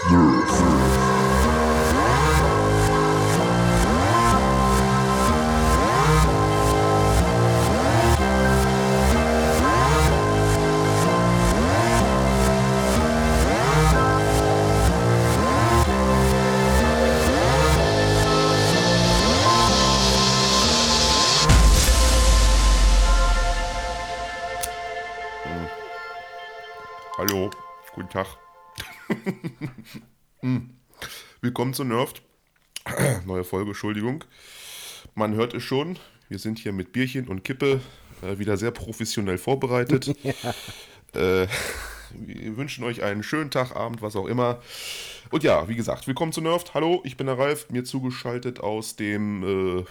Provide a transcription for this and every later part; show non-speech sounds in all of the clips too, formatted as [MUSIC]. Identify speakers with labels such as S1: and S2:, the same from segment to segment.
S1: Hallo, Willkommen zu Nerved. [CLEARS THROAT] Neue Folge, Entschuldigung. Man hört es schon, wir sind hier mit Bierchen und Kippe äh, wieder sehr professionell vorbereitet. [LAUGHS] Äh, wir wünschen euch einen schönen Tag, Abend, was auch immer. Und ja, wie gesagt, willkommen zu Nerved. Hallo, ich bin der Ralf, mir zugeschaltet aus dem äh,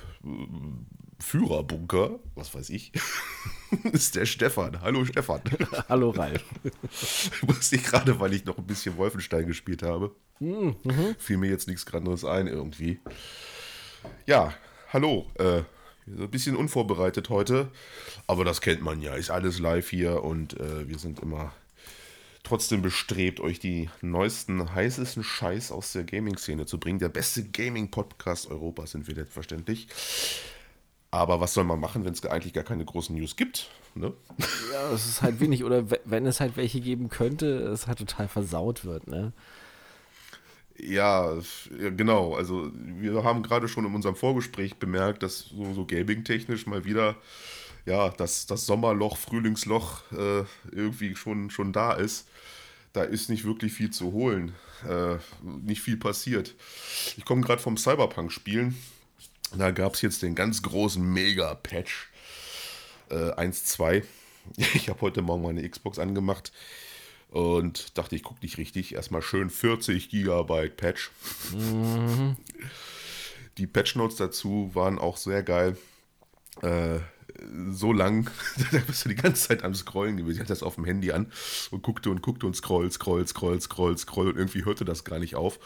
S1: Führerbunker, was weiß ich, [LAUGHS] ist der Stefan. Hallo Stefan. [LAUGHS]
S2: Hallo Ralf.
S1: Wusste ich gerade, weil ich noch ein bisschen Wolfenstein gespielt habe. Mhm. Fiel mir jetzt nichts anderes ein irgendwie. Ja, hallo. Äh, ein bisschen unvorbereitet heute, aber das kennt man ja. Ist alles live hier und äh, wir sind immer trotzdem bestrebt, euch die neuesten, heißesten Scheiß aus der Gaming-Szene zu bringen. Der beste Gaming-Podcast Europas sind wir selbstverständlich. Aber was soll man machen, wenn es eigentlich gar keine großen News gibt? Ne? [LAUGHS]
S2: Ja, es ist halt wenig. Oder wenn es halt welche geben könnte, es halt total versaut wird, ne?
S1: Ja, genau. Also wir haben gerade schon in unserem Vorgespräch bemerkt, dass so, so gaming-technisch mal wieder ja, das, das Sommerloch, Frühlingsloch äh, irgendwie schon, schon da ist. Da ist nicht wirklich viel zu holen. Äh, nicht viel passiert. Ich komme gerade vom Cyberpunk-Spielen. Da gab es jetzt den ganz großen Mega-Patch äh, 1.2. [LAUGHS] Ich habe heute Morgen meine Xbox angemacht und dachte, ich gucke nicht richtig. Erstmal schön 40 Gigabyte Patch. Mhm. Die Patch Notes dazu waren auch sehr geil. Äh, so lang, [LAUGHS] da bist du die ganze Zeit am Scrollen gewesen. Ich hatte das auf dem Handy an und guckte und guckte und scroll, scroll, scroll, scroll, scroll und irgendwie hörte das gar nicht auf.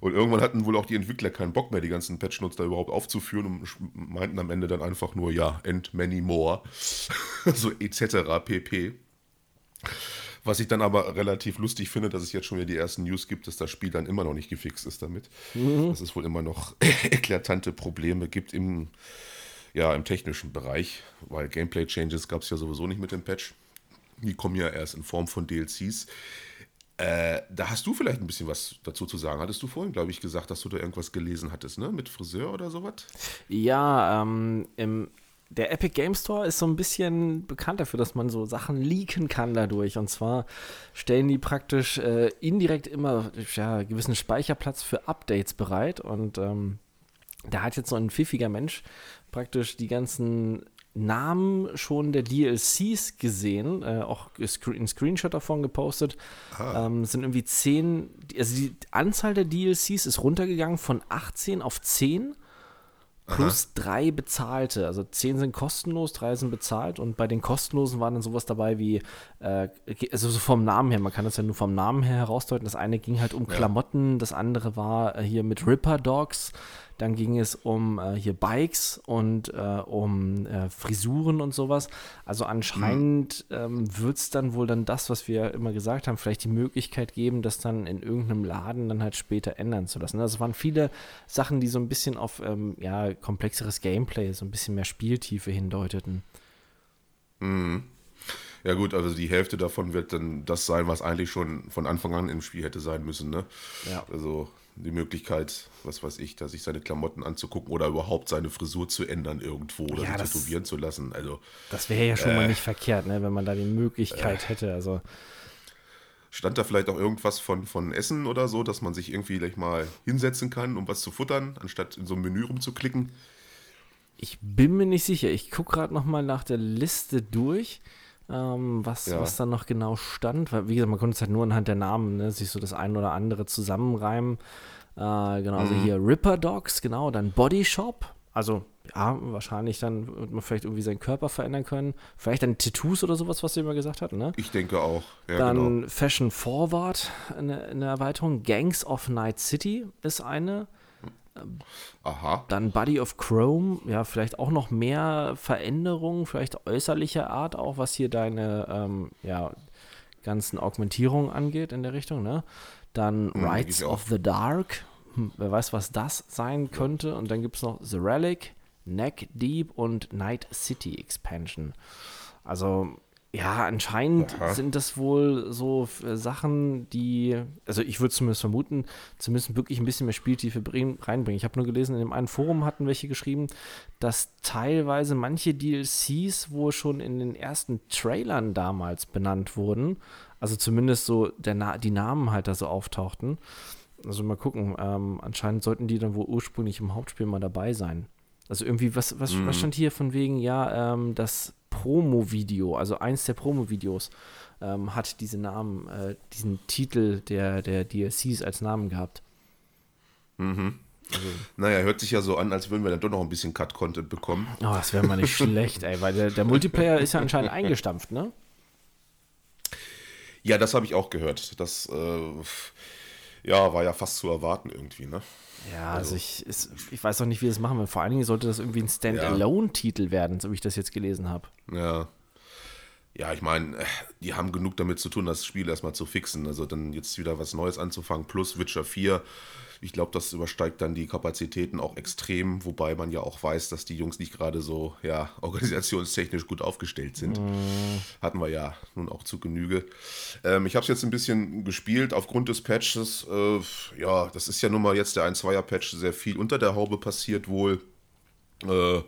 S1: Und irgendwann hatten wohl auch die Entwickler keinen Bock mehr, die ganzen Patch-Notes da überhaupt aufzuführen und meinten am Ende dann einfach nur, ja, and many more. [LAUGHS] so etc. pp. Was ich dann aber relativ lustig finde, dass es jetzt schon wieder die ersten News gibt, dass das Spiel dann immer noch nicht gefixt ist damit. Mhm. Dass es wohl immer noch [LAUGHS] eklatante Probleme gibt im, ja, im technischen Bereich, weil Gameplay-Changes gab es ja sowieso nicht mit dem Patch. Die kommen ja erst in Form von DLCs. Äh, da hast du vielleicht ein bisschen was dazu zu sagen. Hattest du vorhin, glaube ich, gesagt, dass du da irgendwas gelesen hattest, ne? Mit Friseur oder sowas?
S2: Ja, ähm, im, der Epic Game Store ist so ein bisschen bekannt dafür, dass man so Sachen leaken kann dadurch. Und zwar stellen die praktisch äh, indirekt immer ja, gewissen Speicherplatz für Updates bereit. Und ähm, da hat jetzt so ein pfiffiger Mensch praktisch die ganzen Namen schon der DLCs gesehen, äh, auch einen Screenshot davon gepostet. Ähm, sind irgendwie zehn, also die Anzahl der DLCs ist runtergegangen von 18 auf 10 plus Aha. drei bezahlte. Also 10 sind kostenlos, drei sind bezahlt und bei den kostenlosen waren dann sowas dabei wie, äh, also so vom Namen her, man kann das ja nur vom Namen her herausdeuten. Das eine ging halt um ja. Klamotten, das andere war äh, hier mit Ripper Dogs. Dann ging es um äh, hier Bikes und äh, um äh, Frisuren und sowas. Also anscheinend mhm. ähm, wird es dann wohl dann das, was wir immer gesagt haben, vielleicht die Möglichkeit geben, das dann in irgendeinem Laden dann halt später ändern zu lassen. Also es waren viele Sachen, die so ein bisschen auf ähm, ja, komplexeres Gameplay, so ein bisschen mehr Spieltiefe hindeuteten.
S1: Mhm. Ja gut, also die Hälfte davon wird dann das sein, was eigentlich schon von Anfang an im Spiel hätte sein müssen, ne? Ja. Also die Möglichkeit, was weiß ich, da sich seine Klamotten anzugucken oder überhaupt seine Frisur zu ändern irgendwo oder ja, sich tätowieren zu lassen. Also,
S2: das wäre ja schon äh, mal nicht verkehrt, ne, wenn man da die Möglichkeit äh, hätte. Also.
S1: Stand da vielleicht auch irgendwas von, von Essen oder so, dass man sich irgendwie gleich mal hinsetzen kann, um was zu futtern, anstatt in so ein Menü rumzuklicken?
S2: Ich bin mir nicht sicher. Ich gucke gerade noch mal nach der Liste durch ähm, was, ja. was da noch genau stand. Weil, wie gesagt, man konnte es halt nur anhand der Namen, ne, sich so das ein oder andere zusammenreimen. Äh, genau, also mhm. hier Ripper Dogs, genau, dann Body Shop. Also, ja, wahrscheinlich dann wird man vielleicht irgendwie seinen Körper verändern können. Vielleicht dann Tattoos oder sowas, was du immer gesagt hast, ne?
S1: Ich denke auch.
S2: Ja, dann genau. Fashion Forward, eine, eine Erweiterung. Gangs of Night City ist eine.
S1: Aha.
S2: Dann Body of Chrome, ja, vielleicht auch noch mehr Veränderungen, vielleicht äußerlicher Art auch, was hier deine, ähm, ja, ganzen Augmentierungen angeht in der Richtung, ne? Dann Rights
S1: ich auch.
S2: of the Dark. Hm, wer weiß, was das sein könnte. Und dann gibt es noch The Relic, Neck Deep und Night City Expansion. Also, ja, anscheinend
S1: Aha.
S2: sind das wohl so äh, Sachen, die, also ich würde zumindest vermuten, zumindest wirklich ein bisschen mehr Spieltiefe bring- reinbringen. Ich habe nur gelesen, in dem einen Forum hatten welche geschrieben, dass teilweise manche DLCs wohl schon in den ersten Trailern damals benannt wurden. Also zumindest so der Na die Namen halt da so auftauchten. Also mal gucken, ähm, anscheinend sollten die dann wohl ursprünglich im Hauptspiel mal dabei sein. Also irgendwie, was, was, was stand hier von wegen, ja, ähm, das Promo-Video, also eins der Promo-Videos, ähm, hat diese Namen, äh, diesen Titel der, der DLCs als Namen gehabt.
S1: Naja, hört sich ja so an, als würden wir dann doch noch ein bisschen Cut-Content bekommen.
S2: Oh, das wäre mal nicht schlecht, ey, weil der, der Multiplayer ist ja anscheinend [LAUGHS] eingestampft, ne?
S1: Ja, das habe ich auch gehört. Das äh, ja, war ja fast zu erwarten irgendwie, ne?
S2: Ja, also ich, ist, ich weiß auch nicht, wie das machen wir. Vor allen Dingen sollte das irgendwie ein Standalone-Titel werden, so wie ich das jetzt gelesen habe.
S1: Ja. Ja, ich meine, äh, die haben genug damit zu tun, das Spiel erstmal zu fixen. Also dann jetzt wieder was Neues anzufangen, plus Witcher 4. Ich glaube, das übersteigt dann die Kapazitäten auch extrem, wobei man ja auch weiß, dass die Jungs nicht gerade so, ja, [LAUGHS] organisationstechnisch gut aufgestellt sind. Hatten wir ja nun auch zu Genüge. Ähm, ich habe es jetzt ein bisschen gespielt aufgrund des Patches. Äh, ja, das ist ja nun mal jetzt der 1-2er-Patch sehr viel unter der Haube passiert wohl. Äh,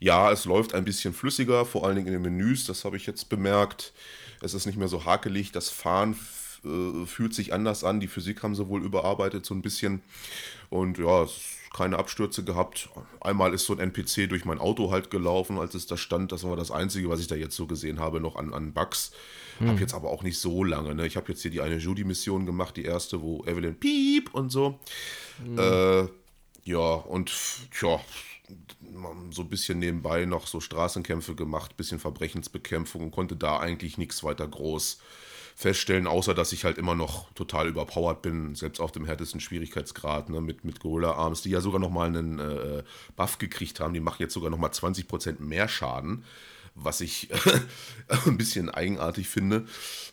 S1: ja, es läuft ein bisschen flüssiger, vor allen Dingen in den Menüs, das habe ich jetzt bemerkt. Es ist nicht mehr so hakelig, das Fahren äh, fühlt sich anders an, die Physik haben sie wohl überarbeitet so ein bisschen. Und ja, es keine Abstürze gehabt. Einmal ist so ein NPC durch mein Auto halt gelaufen, als es da stand. Das war das Einzige, was ich da jetzt so gesehen habe, noch an, an Bugs. Hab jetzt aber auch nicht so lange. Ne? Ich habe jetzt hier die eine Judy-Mission gemacht, die erste, wo Evelyn piep und so. Äh, ja, und tja, so ein bisschen nebenbei noch so Straßenkämpfe gemacht, bisschen Verbrechensbekämpfung und konnte da eigentlich nichts weiter groß feststellen, außer dass ich halt immer noch total überpowered bin, selbst auf dem härtesten Schwierigkeitsgrad, ne, mit, mit Gorilla Arms, die ja sogar nochmal einen äh, Buff gekriegt haben, die machen jetzt sogar nochmal 20% mehr Schaden, was ich [LAUGHS] ein bisschen eigenartig finde,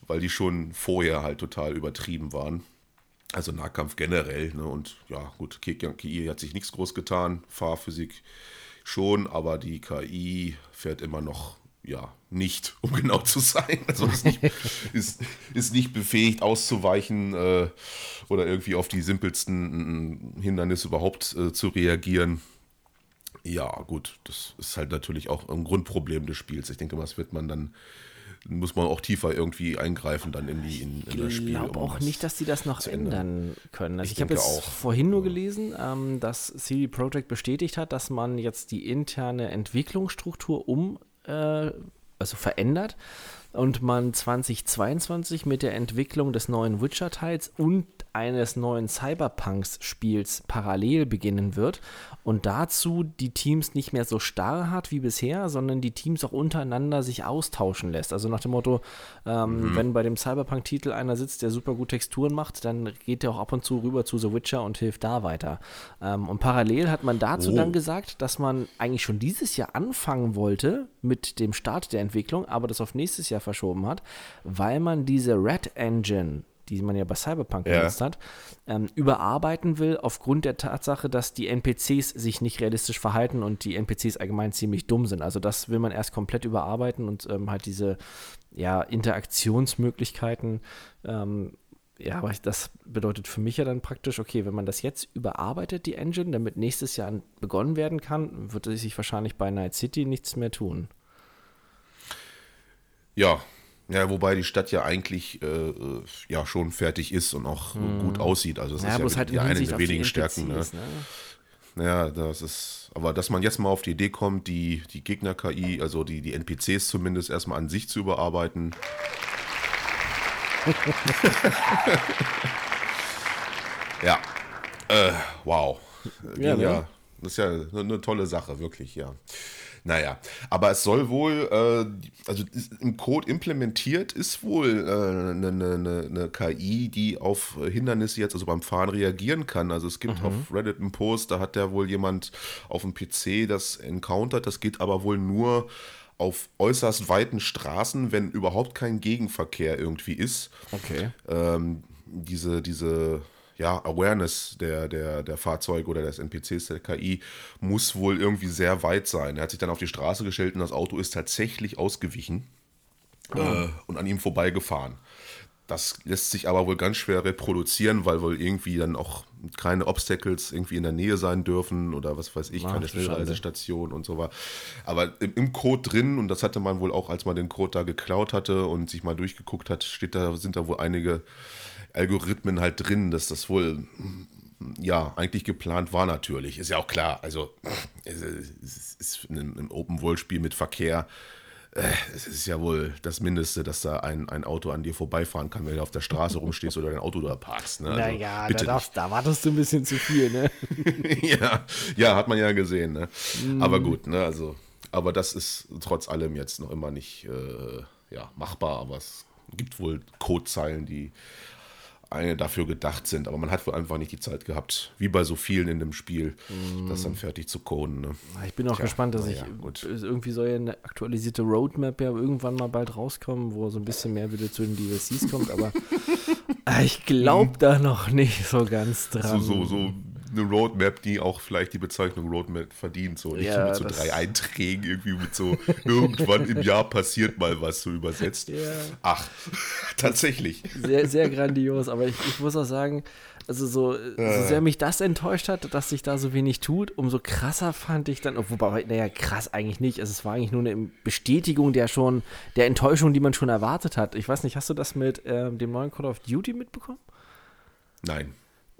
S1: weil die schon vorher halt total übertrieben waren. Also Nahkampf generell, ne? Und ja, gut, KI hat sich nichts groß getan, Fahrphysik schon, aber die KI fährt immer noch, ja, nicht, [LAUGHS] um genau zu sein. Also ist nicht, ist, ist nicht befähigt auszuweichen äh, oder irgendwie auf die simpelsten äh, Hindernisse überhaupt äh, zu reagieren. Ja, gut, das ist halt natürlich auch ein Grundproblem des Spiels. Ich denke mal, das wird man dann, muss man auch tiefer irgendwie eingreifen dann in, die, in, in das
S2: Ich
S1: Spiel.
S2: glaube
S1: um
S2: auch nicht, dass die das noch
S1: ändern.
S2: können. Also
S1: Ich
S2: ich, habe jetzt
S1: auch.
S2: vorhin nur gelesen, ähm, dass CD Projekt bestätigt hat, dass man jetzt die interne Entwicklungsstruktur um, äh, also verändert und man 2022 mit der Entwicklung des neuen Witcher-Teils und eines neuen Cyberpunks-Spiels parallel beginnen wird und dazu die Teams nicht mehr so starr hat wie bisher, sondern die Teams auch untereinander sich austauschen lässt. Also nach dem Motto, ähm, wenn bei dem Cyberpunk-Titel einer sitzt, der super gut Texturen macht, dann geht der auch ab und zu rüber zu The Witcher und hilft da weiter. Ähm, und parallel hat man dazu
S1: Oh.
S2: dann gesagt, dass man eigentlich schon dieses Jahr anfangen wollte mit dem Start der Entwicklung, aber das auf nächstes Jahr verschoben hat, weil man diese Red Engine, die man ja bei Cyberpunk
S1: Ja.
S2: benutzt hat, ähm, überarbeiten will, aufgrund der Tatsache, dass die NPCs sich nicht realistisch verhalten und die NPCs allgemein ziemlich dumm sind. Also das will man erst komplett überarbeiten und ähm, halt diese ja, Interaktionsmöglichkeiten ähm, ja, aber das bedeutet für mich ja dann praktisch, okay, wenn man das jetzt überarbeitet, die Engine, damit nächstes Jahr begonnen werden kann, wird sich wahrscheinlich bei Night City nichts mehr tun.
S1: Ja, ja, wobei die Stadt ja eigentlich äh, äh, ja schon fertig ist und auch gut aussieht. Also es
S2: Ja,
S1: ist ja
S2: halt
S1: eine der wenigen Stärken. Ne?
S2: Ne?
S1: Ja, das ist, aber dass man jetzt mal auf die Idee kommt, die, die Gegner-KI, also die, die NPCs zumindest erstmal an sich zu überarbeiten. [LAUGHS] ja, äh, wow.
S2: Ja,
S1: Ja,
S2: ne?
S1: ja, das ist ja eine, eine tolle Sache, wirklich, ja. Naja, aber es soll wohl, äh, also im Code implementiert ist wohl äh, eine, eine, eine KI, die auf Hindernisse jetzt, also beim Fahren reagieren kann. Also es gibt auf Reddit einen Post, da hat der wohl jemand auf dem PC das encountert, das geht aber wohl nur auf äußerst weiten Straßen, wenn überhaupt kein Gegenverkehr irgendwie ist.
S2: Okay.
S1: Ähm, diese, diese ja, Awareness der, der, der Fahrzeuge oder des NPCs der KI muss wohl irgendwie sehr weit sein. Er hat sich dann auf die Straße gestellt und das Auto ist tatsächlich ausgewichen äh, und an ihm vorbeigefahren. Das lässt sich aber wohl ganz schwer reproduzieren, weil wohl irgendwie dann auch keine Obstacles irgendwie in der Nähe sein dürfen oder was weiß ich,
S2: Ach,
S1: keine. Schnellreisestation und so weiter. Aber im, im Code drin, und das hatte man wohl auch, als man den Code da geklaut hatte und sich mal durchgeguckt hat, steht da, sind da wohl einige Algorithmen halt drin, dass das wohl ja, eigentlich geplant war natürlich. Ist ja auch klar. Also, es ist- ein, ein Open-World-Spiel mit Verkehr. Äh, Es ist ja wohl das Mindeste, dass da ein, ein Auto an dir vorbeifahren kann, wenn du auf der Straße rumstehst oder dein Auto da parkst. Ne? Also,
S2: naja, da, darfst, da wartest du ein bisschen zu viel, ne? [LAUGHS]
S1: ja, ja, hat man ja gesehen. Ne? Aber gut, ne? Also, aber das ist trotz allem jetzt noch immer nicht äh, ja, machbar. Aber es gibt wohl Codezeilen, die dafür gedacht sind, aber man hat wohl einfach nicht die Zeit gehabt, wie bei so vielen in dem Spiel, das dann fertig zu coden. Ne?
S2: Ich bin auch
S1: Tja,
S2: gespannt, dass
S1: na
S2: ich
S1: ja, gut.
S2: irgendwie soll ja eine aktualisierte Roadmap ja irgendwann mal bald rauskommen, wo so ein bisschen mehr wieder zu den DLCs kommt, aber [LAUGHS] ich glaube da noch nicht so ganz
S1: So,
S2: dran.
S1: so, so eine Roadmap, die auch vielleicht die Bezeichnung Roadmap verdient, so nicht
S2: Ja,
S1: mit so drei Einträgen, irgendwie mit so irgendwann im Jahr passiert mal was so übersetzt.
S2: Ja.
S1: Ach, [LAUGHS] tatsächlich.
S2: Sehr, sehr grandios, aber ich, ich muss auch sagen, also so, so sehr mich das enttäuscht hat, dass sich da so wenig tut, umso krasser fand ich dann, wobei, naja, krass eigentlich nicht, also es war eigentlich nur eine Bestätigung der schon, der Enttäuschung, die man schon erwartet hat. Ich weiß nicht, hast du das mit ähm, dem neuen Call of Duty mitbekommen?
S1: Nein.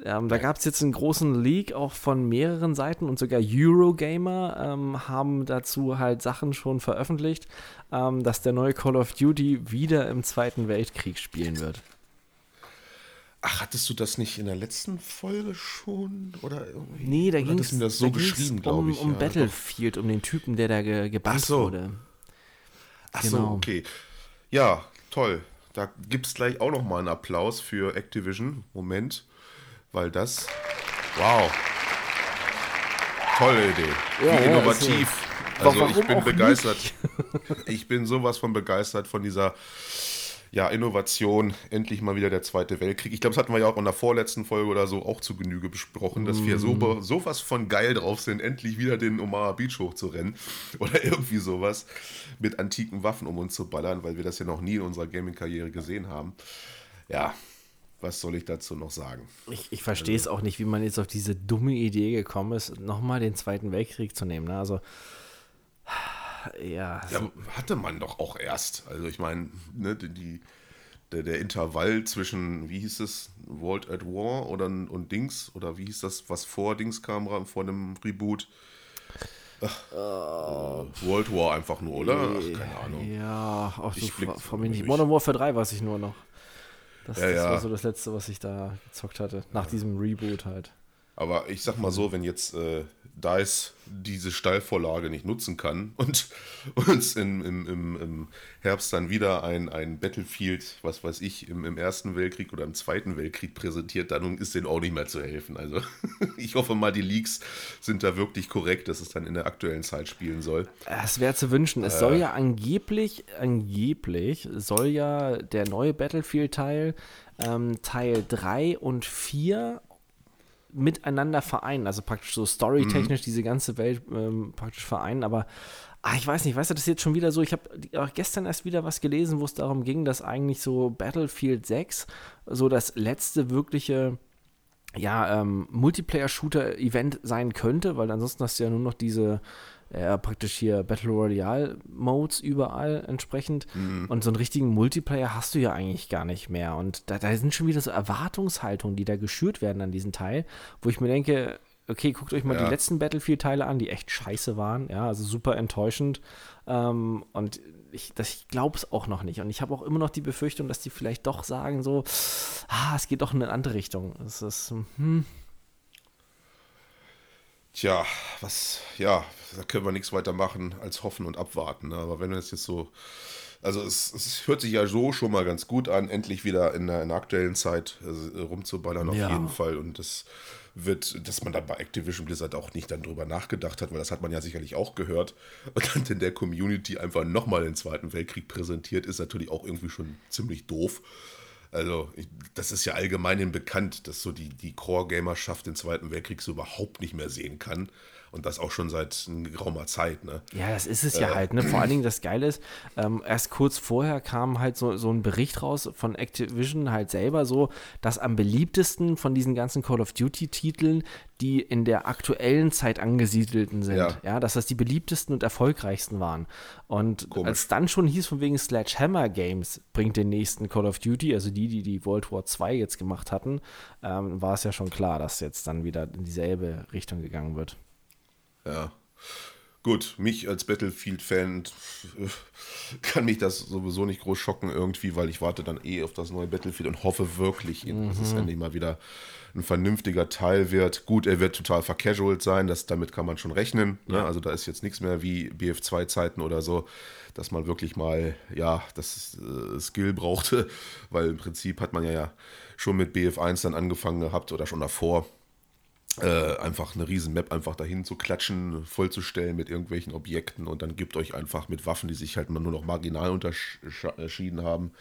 S2: Ähm, da gab es jetzt einen großen Leak auch von mehreren Seiten und sogar Eurogamer ähm, haben dazu halt Sachen schon veröffentlicht, ähm, dass der neue Call of Duty wieder im Zweiten Weltkrieg spielen wird.
S1: Ach, hattest du das nicht in der letzten Folge schon? Oder irgendwie?
S2: Nee, da ging
S1: mir das so geschrieben, glaube
S2: um,
S1: ich.
S2: um
S1: ja,
S2: Battlefield, um den Typen, der da ge gebannt
S1: so.
S2: wurde.
S1: Ach so,
S2: Genau.
S1: okay. Ja, toll. Da gibt es gleich auch noch mal einen Applaus für Activision. Moment, weil das. Wow. Tolle Idee.
S2: Ja,
S1: Wie
S2: ja,
S1: innovativ.
S2: also-
S1: Also ich bin begeistert. [LAUGHS] Ich bin sowas von begeistert von dieser ja, Innovation. Endlich mal wieder der Zweite Weltkrieg. Ich glaube, das hatten wir ja auch in der vorletzten Folge oder so auch zu Genüge besprochen, dass wir so, sowas von geil drauf sind, endlich wieder den Omaha Beach hochzurennen. [LAUGHS] Oder irgendwie sowas mit antiken Waffen um uns zu ballern, weil wir das ja noch nie in unserer Gaming-Karriere gesehen haben. Ja, was soll ich dazu noch sagen?
S2: Ich, ich verstehe es auch nicht, wie man jetzt auf diese dumme Idee gekommen ist, nochmal den Zweiten Weltkrieg zu nehmen. Ne? Also, ja,
S1: Ja, hatte man doch auch erst. Also ich meine, ne, die, der, der Intervall zwischen, wie hieß es, World at War oder, und Dings, oder wie hieß das, was vor Dings kam, vor dem Reboot? Ach, äh, World War einfach nur, oder? Ach, keine Ahnung.
S2: Ja, auch so
S1: Ich blick
S2: vor, vor mir nicht. Modern Warfare 3 weiß ich nur noch. Das,
S1: Ja,
S2: das
S1: ja.
S2: war so das letzte, was ich da gezockt hatte. Nach diesem Reboot halt.
S1: Aber ich sag mal so, wenn jetzt äh, DICE diese Steilvorlage nicht nutzen kann und [LAUGHS] uns in, im, im, im Herbst dann wieder ein, ein Battlefield, was weiß ich, im, im Ersten Weltkrieg oder im Zweiten Weltkrieg präsentiert, dann ist denen auch nicht mehr zu helfen. Also [LAUGHS] ich hoffe mal, die Leaks sind da wirklich korrekt, dass es dann in der aktuellen Zeit spielen soll.
S2: Es wäre zu wünschen. Es soll ja angeblich, angeblich soll ja der neue Battlefield-Teil ähm, Teil 3 und 4 miteinander vereinen. Also praktisch so storytechnisch diese ganze Welt ähm, praktisch vereinen. Aber ah, ich weiß nicht, weißt du, das ist jetzt schon wieder so. Ich habe auch gestern erst wieder was gelesen, wo es darum ging, dass eigentlich so Battlefield 6 so das letzte wirkliche ja, ähm, Multiplayer-Shooter-Event sein könnte, weil ansonsten hast du ja nur noch diese äh, praktisch hier Battle Royale-Modes überall entsprechend. Und so einen richtigen Multiplayer hast du ja eigentlich gar nicht mehr. Und da, da sind schon wieder so Erwartungshaltungen, die da geschürt werden an diesen Teil, wo ich mir denke, okay, guckt euch mal
S1: Ja.
S2: die letzten Battlefield-Teile an, die echt scheiße waren, ja, also super enttäuschend. Ähm, und ich, das- ich glaube es auch noch nicht. Und ich habe auch immer noch die Befürchtung, dass die vielleicht doch sagen so, ah, es geht doch in eine andere Richtung. Es ist, hm,
S1: Tja, was, ja, da können wir nichts weiter machen als hoffen und abwarten. Ne? Aber wenn es jetzt so, also es, es hört sich ja so schon mal ganz gut an, endlich wieder in der, in der aktuellen Zeit äh, rumzuballern auf
S2: Ja.
S1: jeden Fall. Und das wird, dass man da bei Activision Blizzard auch nicht dann drüber nachgedacht hat, weil das hat man ja sicherlich auch gehört. Und dann in der Community einfach nochmal den Zweiten Weltkrieg präsentiert, ist natürlich auch irgendwie schon ziemlich doof. Also, ich, das ist ja allgemein bekannt, dass so die, die Core-Gamerschaft den Zweiten Weltkrieg so überhaupt nicht mehr sehen kann. Und das auch schon seit geraumer Zeit, ne?
S2: Ja, das ist es ja äh, halt, ne? Vor allen Dingen das Geile ist, ähm, erst kurz vorher kam halt so, so ein Bericht raus von Activision halt selber so, dass am beliebtesten von diesen ganzen Call of Duty-Titeln die in der aktuellen Zeit angesiedelten sind. Ja. ja, dass das die beliebtesten und erfolgreichsten waren. Und Komisch. als dann schon hieß, von wegen Sledgehammer Games bringt den nächsten Call of Duty, also die, die die World War II jetzt gemacht hatten, ähm, war es ja schon klar, dass jetzt dann wieder in dieselbe Richtung gegangen wird.
S1: Ja. Gut, mich als Battlefield-Fan [LAUGHS] kann mich das sowieso nicht groß schocken irgendwie, weil ich warte dann eh auf das neue Battlefield und hoffe wirklich, mhm. dass es endlich mal wieder ein vernünftiger Teil wird. Gut, er wird total vercasualt sein, das, damit kann man schon rechnen. Ne? Also da ist jetzt nichts mehr wie BF2-Zeiten oder so, dass man wirklich mal, ja, das äh, Skill brauchte, [LAUGHS] weil im Prinzip hat man ja, ja schon mit BF1 dann angefangen gehabt oder schon davor äh, einfach eine riesen Map einfach dahin zu klatschen, vollzustellen mit irgendwelchen Objekten und dann gibt euch einfach mit Waffen, die sich halt nur noch marginal unterschieden haben.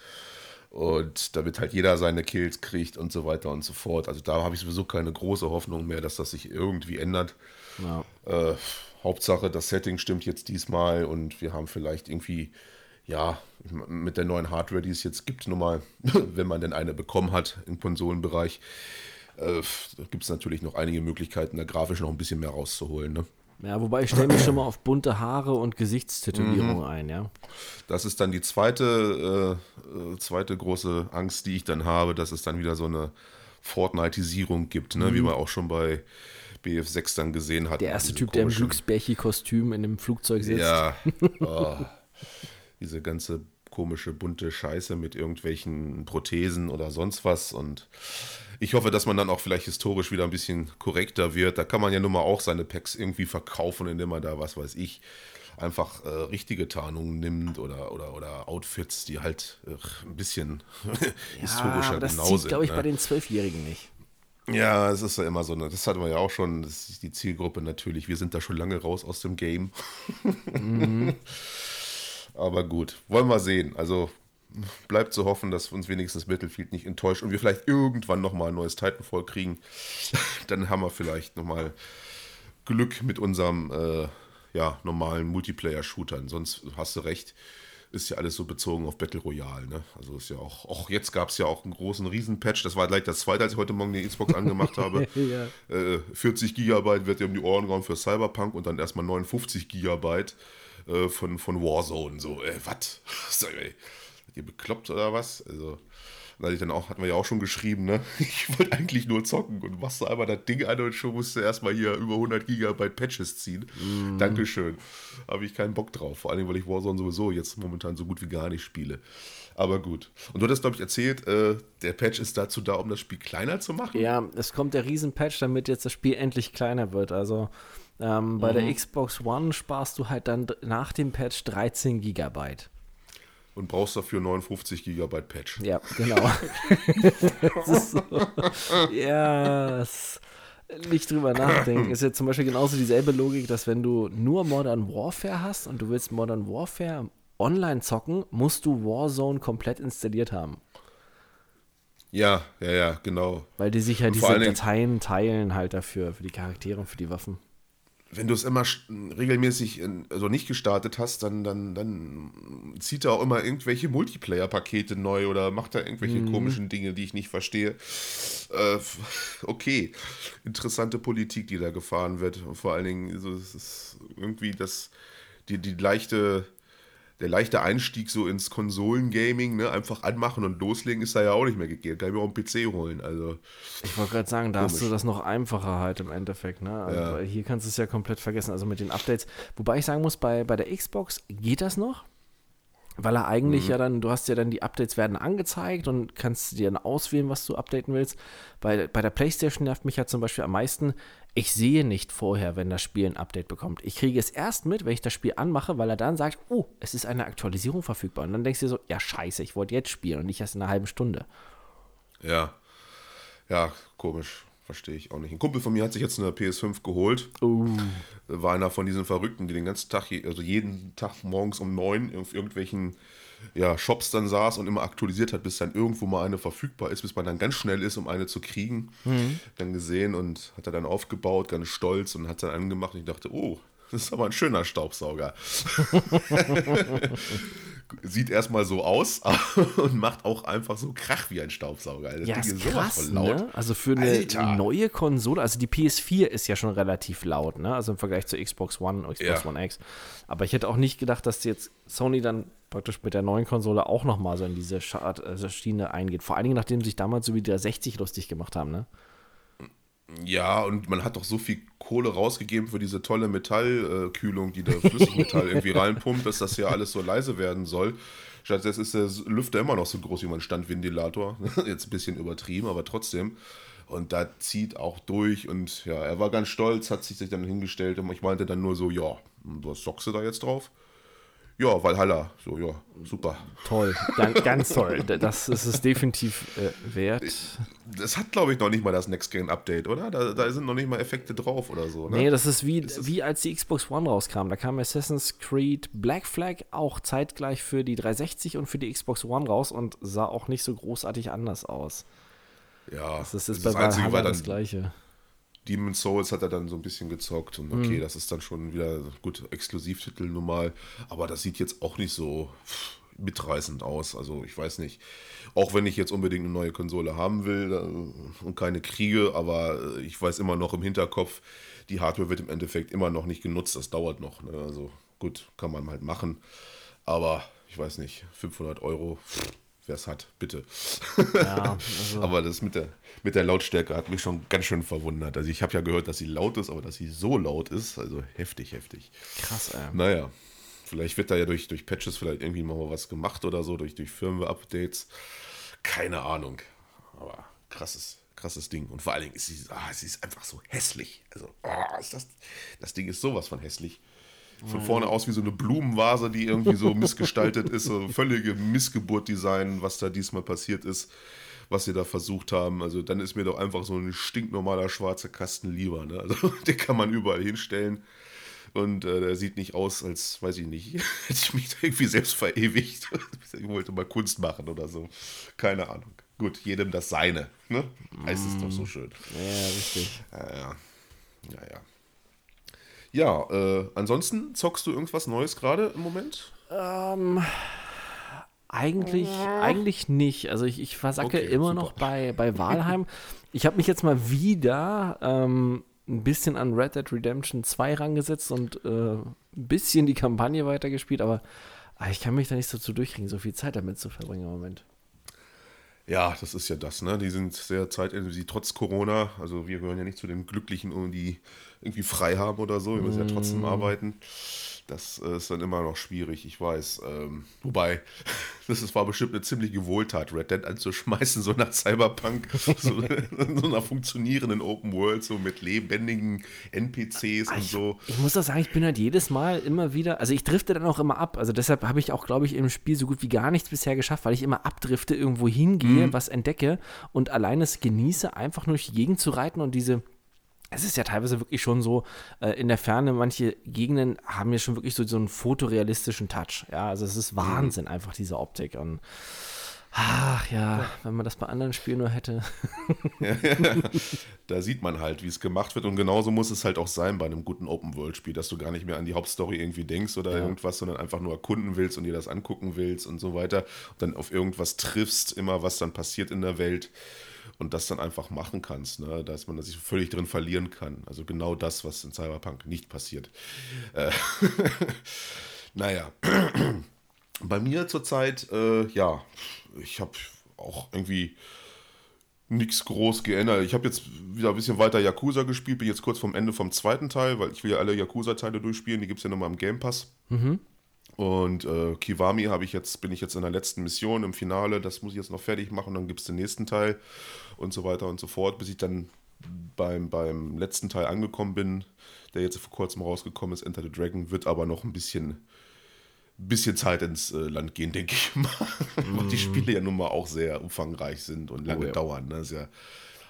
S1: Und damit halt jeder seine Kills kriegt und so weiter und so fort. Also da habe ich sowieso keine große Hoffnung mehr, dass das sich irgendwie ändert. Ja. Äh, Hauptsache, das Setting stimmt jetzt diesmal und wir haben vielleicht irgendwie, ja, mit der neuen Hardware, die es jetzt gibt, nur mal, [LAUGHS] wenn man denn eine bekommen hat im Konsolenbereich, äh, gibt es natürlich noch einige Möglichkeiten, da grafisch noch ein bisschen mehr rauszuholen. Ne?
S2: Ja, wobei ich stelle mich schon mal auf bunte Haare und Gesichtstätowierung mhm. ein, ja.
S1: Das ist dann die zweite, äh, äh, zweite große Angst, die ich dann habe, dass es dann wieder so eine Fortniteisierung gibt, ne? Mhm. wie man auch schon bei BF6 dann gesehen hat.
S2: Der erste Typ, der im Glücksbärchi-Kostüm in einem Flugzeug sitzt.
S1: Ja, [LAUGHS] oh, diese ganze komische bunte Scheiße mit irgendwelchen Prothesen oder sonst was und ich hoffe, dass man dann auch vielleicht historisch wieder ein bisschen korrekter wird. Da kann man ja nun mal auch seine Packs irgendwie verkaufen, indem man da, was weiß ich, einfach äh, richtige Tarnungen nimmt oder, oder, oder Outfits, die halt äh, ein bisschen [LAUGHS] historischer ja,
S2: das genau sind. glaube ich, ne? bei den Zwölfjährigen nicht.
S1: Ja, es ist ja immer so, ne, das hatten wir ja auch schon, das ist die Zielgruppe natürlich. Wir sind da schon lange raus aus dem Game. Mhm. [LAUGHS] Aber gut, wollen wir sehen. Also bleibt zu hoffen, dass uns wenigstens Battlefield nicht enttäuscht und wir vielleicht irgendwann nochmal ein neues Titanfall kriegen. [LAUGHS] Dann haben wir vielleicht nochmal Glück mit unserem äh, ja, normalen Multiplayer-Shootern. Sonst hast du recht, ist ja alles so bezogen auf Battle Royale. Ne? Also ist ja auch, auch jetzt gab es ja auch einen großen Riesen-Patch. Das war gleich das zweite, als ich heute Morgen die Xbox angemacht [LAUGHS] habe. ja. äh, 40 Gigabyte wird dir um die Ohren gehauen für Cyberpunk und dann erstmal 59 Gigabyte äh, von, von Warzone. So, äh, was? [LAUGHS] ihr bekloppt oder was? Also, da ich dann auch, hatten wir ja auch schon geschrieben, ne? [LAUGHS] Ich wollte eigentlich nur zocken und machst du einmal das Ding an und schon musst du erstmal hier über 100 Gigabyte Patches ziehen. Mm. Dankeschön. Habe ich keinen Bock drauf. Vor allem, weil ich Warzone sowieso jetzt momentan so gut wie gar nicht spiele. Aber gut. Und du hattest, glaube ich, erzählt, äh, der Patch ist dazu da, um das Spiel kleiner zu machen.
S2: Ja, es kommt der Riesen-Patch, damit jetzt das Spiel endlich kleiner wird. Also ähm, bei mhm. der Xbox One sparst du halt dann nach dem Patch 13 Gigabyte
S1: und brauchst dafür 59 GB Patch.
S2: Ja, genau. [LAUGHS] so. Ja, nicht drüber nachdenken. Ist ja zum Beispiel genauso dieselbe Logik, dass wenn du nur Modern Warfare hast und du willst Modern Warfare online zocken, musst du Warzone komplett installiert haben.
S1: Ja, ja, ja, genau.
S2: Weil die sich ja diese Dateien teilen halt dafür, für die Charaktere und für die Waffen
S1: wenn du es immer regelmäßig in, also nicht gestartet hast, dann, dann, dann zieht er auch immer irgendwelche Multiplayer-Pakete neu oder macht da irgendwelche mhm. komischen Dinge, die ich nicht verstehe. Äh, okay, interessante Politik, die da gefahren wird. Und vor allen Dingen, so, es ist irgendwie das, die, die leichte der leichte Einstieg so ins Konsolengaming, ne, einfach anmachen und loslegen, ist da ja auch nicht mehr gegeben. Kann ich mir auch einen PC holen. Also,
S2: ich wollte gerade sagen, da komisch. hast du das noch einfacher halt im Endeffekt. Ne? Also, ja. Hier kannst du es ja komplett vergessen, also mit den Updates. Wobei ich sagen muss, bei, bei der Xbox geht das noch. Weil er eigentlich mhm. ja dann, du hast ja dann die Updates werden angezeigt und kannst dir dann auswählen, was du updaten willst. Bei, bei der PlayStation nervt mich ja zum Beispiel am meisten, ich sehe nicht vorher, wenn das Spiel ein Update bekommt. Ich kriege es erst mit, wenn ich das Spiel anmache, weil er dann sagt, oh, es ist eine Aktualisierung verfügbar. Und dann denkst du dir so, ja, scheiße, ich wollte jetzt spielen und nicht erst in einer halben Stunde.
S1: Ja. Ja, komisch. verstehe ich auch nicht. Ein Kumpel von mir hat sich jetzt eine PS5 geholt.
S2: Uh.
S1: War einer von diesen Verrückten, die den ganzen Tag, also jeden Tag morgens um neun auf irgendwelchen ja, Shops dann saß und immer aktualisiert hat, bis dann irgendwo mal eine verfügbar ist, bis man dann ganz schnell ist, um eine zu kriegen. Mhm. Dann gesehen und hat er dann aufgebaut, ganz stolz und hat dann angemacht und ich dachte, oh, das ist aber ein schöner Staubsauger. [LAUGHS] Sieht erstmal so aus [LAUGHS] und macht auch einfach so Krach wie ein Staubsauger.
S2: Das ja, Ding ist krass, ne? Also für eine Alter. neue Konsole, also die PS4 ist ja schon relativ laut, ne? Also im Vergleich zur Xbox One und Xbox ja. One X. Aber ich hätte auch nicht gedacht, dass jetzt Sony dann praktisch mit der neuen Konsole auch nochmal so in diese also Schiene eingeht. Vor allen Dingen, nachdem sich damals so wie der 60 lustig gemacht haben, ne?
S1: Ja, und man hat doch so viel Kohle rausgegeben für diese tolle Metallkühlung, die der Flüssigmetall [LAUGHS] irgendwie reinpumpt, dass das ja alles so leise werden soll. Stattdessen ist der Lüfter immer noch so groß wie mein Standventilator. [LAUGHS] Jetzt ein bisschen übertrieben, aber trotzdem. Und da zieht auch durch und ja, er war ganz stolz, hat sich dann hingestellt und ich meinte dann nur so, ja, was zockst du da jetzt drauf? Ja, Valhalla. So, ja, super.
S2: Toll, ganz, [LAUGHS] ganz toll. Das ist es definitiv äh, wert.
S1: Das hat, glaube ich, noch nicht mal das Next Gen Update, oder? Da, da, sind noch nicht mal Effekte drauf oder so.
S2: Ne? Nee, das ist wie, das wie als die Xbox One rauskam. Da kam Assassin's Creed Black Flag auch zeitgleich für die 360 und für die Xbox One raus und sah auch nicht so großartig anders aus.
S1: Ja,
S2: das ist, das ist bei Valhalla Einzige, das Gleiche.
S1: Demon's Souls hat er dann so ein bisschen gezockt und okay, mhm. das ist dann schon wieder gut Exklusivtitel normal, aber das sieht jetzt auch nicht so mitreißend aus. Also ich weiß nicht, auch wenn ich jetzt unbedingt eine neue Konsole haben will äh, und keine kriege, aber ich weiß immer noch im Hinterkopf, die Hardware wird im Endeffekt immer noch nicht genutzt. Das dauert noch. Ne? Also gut, kann man halt machen, aber ich weiß nicht, 500 Euro. Pff wer es hat, bitte. Ja, [LAUGHS] also. aber das mit der, mit der Lautstärke hat mich schon ganz schön verwundert. Also ich habe ja gehört, dass sie laut ist, aber dass sie so laut ist, also heftig, heftig.
S2: Krass, ey.
S1: Naja, vielleicht wird da ja durch, durch Patches vielleicht irgendwie mal was gemacht oder so, durch, durch Firmware-Updates. Keine Ahnung. Aber krasses, krasses Ding. Und vor allen Dingen ist sie, ah, sie ist einfach so hässlich. Also, ah, ist das, das Ding ist sowas von hässlich von vorne aus wie so eine Blumenvase, die irgendwie so missgestaltet ist, so völlige Missgeburt-Design, was da diesmal passiert ist, was sie da versucht haben. Also dann ist mir doch einfach so ein stinknormaler schwarzer Kasten lieber. Ne? Also [LAUGHS] den kann man überall hinstellen. Und äh, der sieht nicht aus, als, weiß ich nicht, [LAUGHS] hätte ich mich da irgendwie selbst verewigt. [LAUGHS] ich wollte mal Kunst machen oder so. Keine Ahnung. Gut, jedem das Seine. Ne? Heißt es doch so schön.
S2: Ja, richtig.
S1: Ja, ja. Ja, ja. Ja, äh, ansonsten zockst du irgendwas Neues gerade im Moment?
S2: Ähm, eigentlich, eigentlich nicht. Also ich, ich versacke okay, immer super. noch bei, bei Walheim. [LAUGHS] ich habe mich jetzt mal wieder ähm, ein bisschen an Red Dead Redemption 2 rangesetzt und äh, ein bisschen die Kampagne weitergespielt, aber ah, ich kann mich da nicht so zu durchkriegen, so viel Zeit damit zu verbringen im Moment.
S1: Ja, das ist ja das, ne? Die sind sehr zeitintensiv, trotz Corona. Also wir gehören ja nicht zu den Glücklichen, die irgendwie frei haben oder so. Wir müssen mm. ja trotzdem arbeiten. Das äh, ist dann immer noch schwierig, ich weiß. Ähm, wobei, [LAUGHS] das ist, war bestimmt eine ziemliche Wohltat, Red Dead anzuschmeißen, so nach Cyberpunk, [LAUGHS] so, so einer funktionierenden Open World, so mit lebendigen NPCs und
S2: ich,
S1: so.
S2: Ich muss auch sagen, ich bin halt jedes Mal immer wieder, also ich drifte dann auch immer ab. Also deshalb habe ich auch, glaube ich, im Spiel so gut wie gar nichts bisher geschafft, weil ich immer abdrifte, irgendwo hingehe, mhm. was entdecke und allein es genieße, einfach nur durch die Gegend zu reiten und diese es ist ja teilweise wirklich schon so, äh, in der Ferne, manche Gegenden haben ja schon wirklich so, so einen fotorealistischen Touch. Ja, also es ist mhm. Wahnsinn, mhm. einfach diese Optik. Und ach ja, wenn man das bei anderen Spielen nur hätte. [LAUGHS]
S1: da sieht man halt, wie es gemacht wird. Und genauso muss es halt auch sein bei einem guten Open-World-Spiel, dass du gar nicht mehr an die Hauptstory irgendwie denkst oder ja. irgendwas, sondern einfach nur erkunden willst und dir das angucken willst und so weiter. Und dann auf irgendwas triffst, immer was dann passiert in der Welt und das dann einfach machen kannst, ne? dass man sich völlig drin verlieren kann. Also genau das, was in Cyberpunk nicht passiert. Äh, [LAUGHS] naja, [CLEARS THROAT] bei mir zurzeit, äh, ja, ich habe auch irgendwie nichts groß geändert. Ich habe jetzt wieder ein bisschen weiter Yakuza gespielt, bin jetzt kurz vom Ende vom zweiten Teil, weil ich will ja alle Yakuza-Teile durchspielen, die gibt es ja nochmal im Game Pass. Mhm. Und äh, Kiwami habe ich jetzt, bin ich jetzt in der letzten Mission im Finale, das muss ich jetzt noch fertig machen, dann gibt es den nächsten Teil und so weiter und so fort, bis ich dann beim, beim letzten Teil angekommen bin, der jetzt vor kurzem rausgekommen ist, Enter the Dragon, wird aber noch ein bisschen, bisschen Zeit ins äh, Land gehen, denke ich mal. [LAUGHS] Mm. Weil die Spiele ja nun mal auch sehr umfangreich sind und lange oh, ja. dauern. Ne? Das ist ja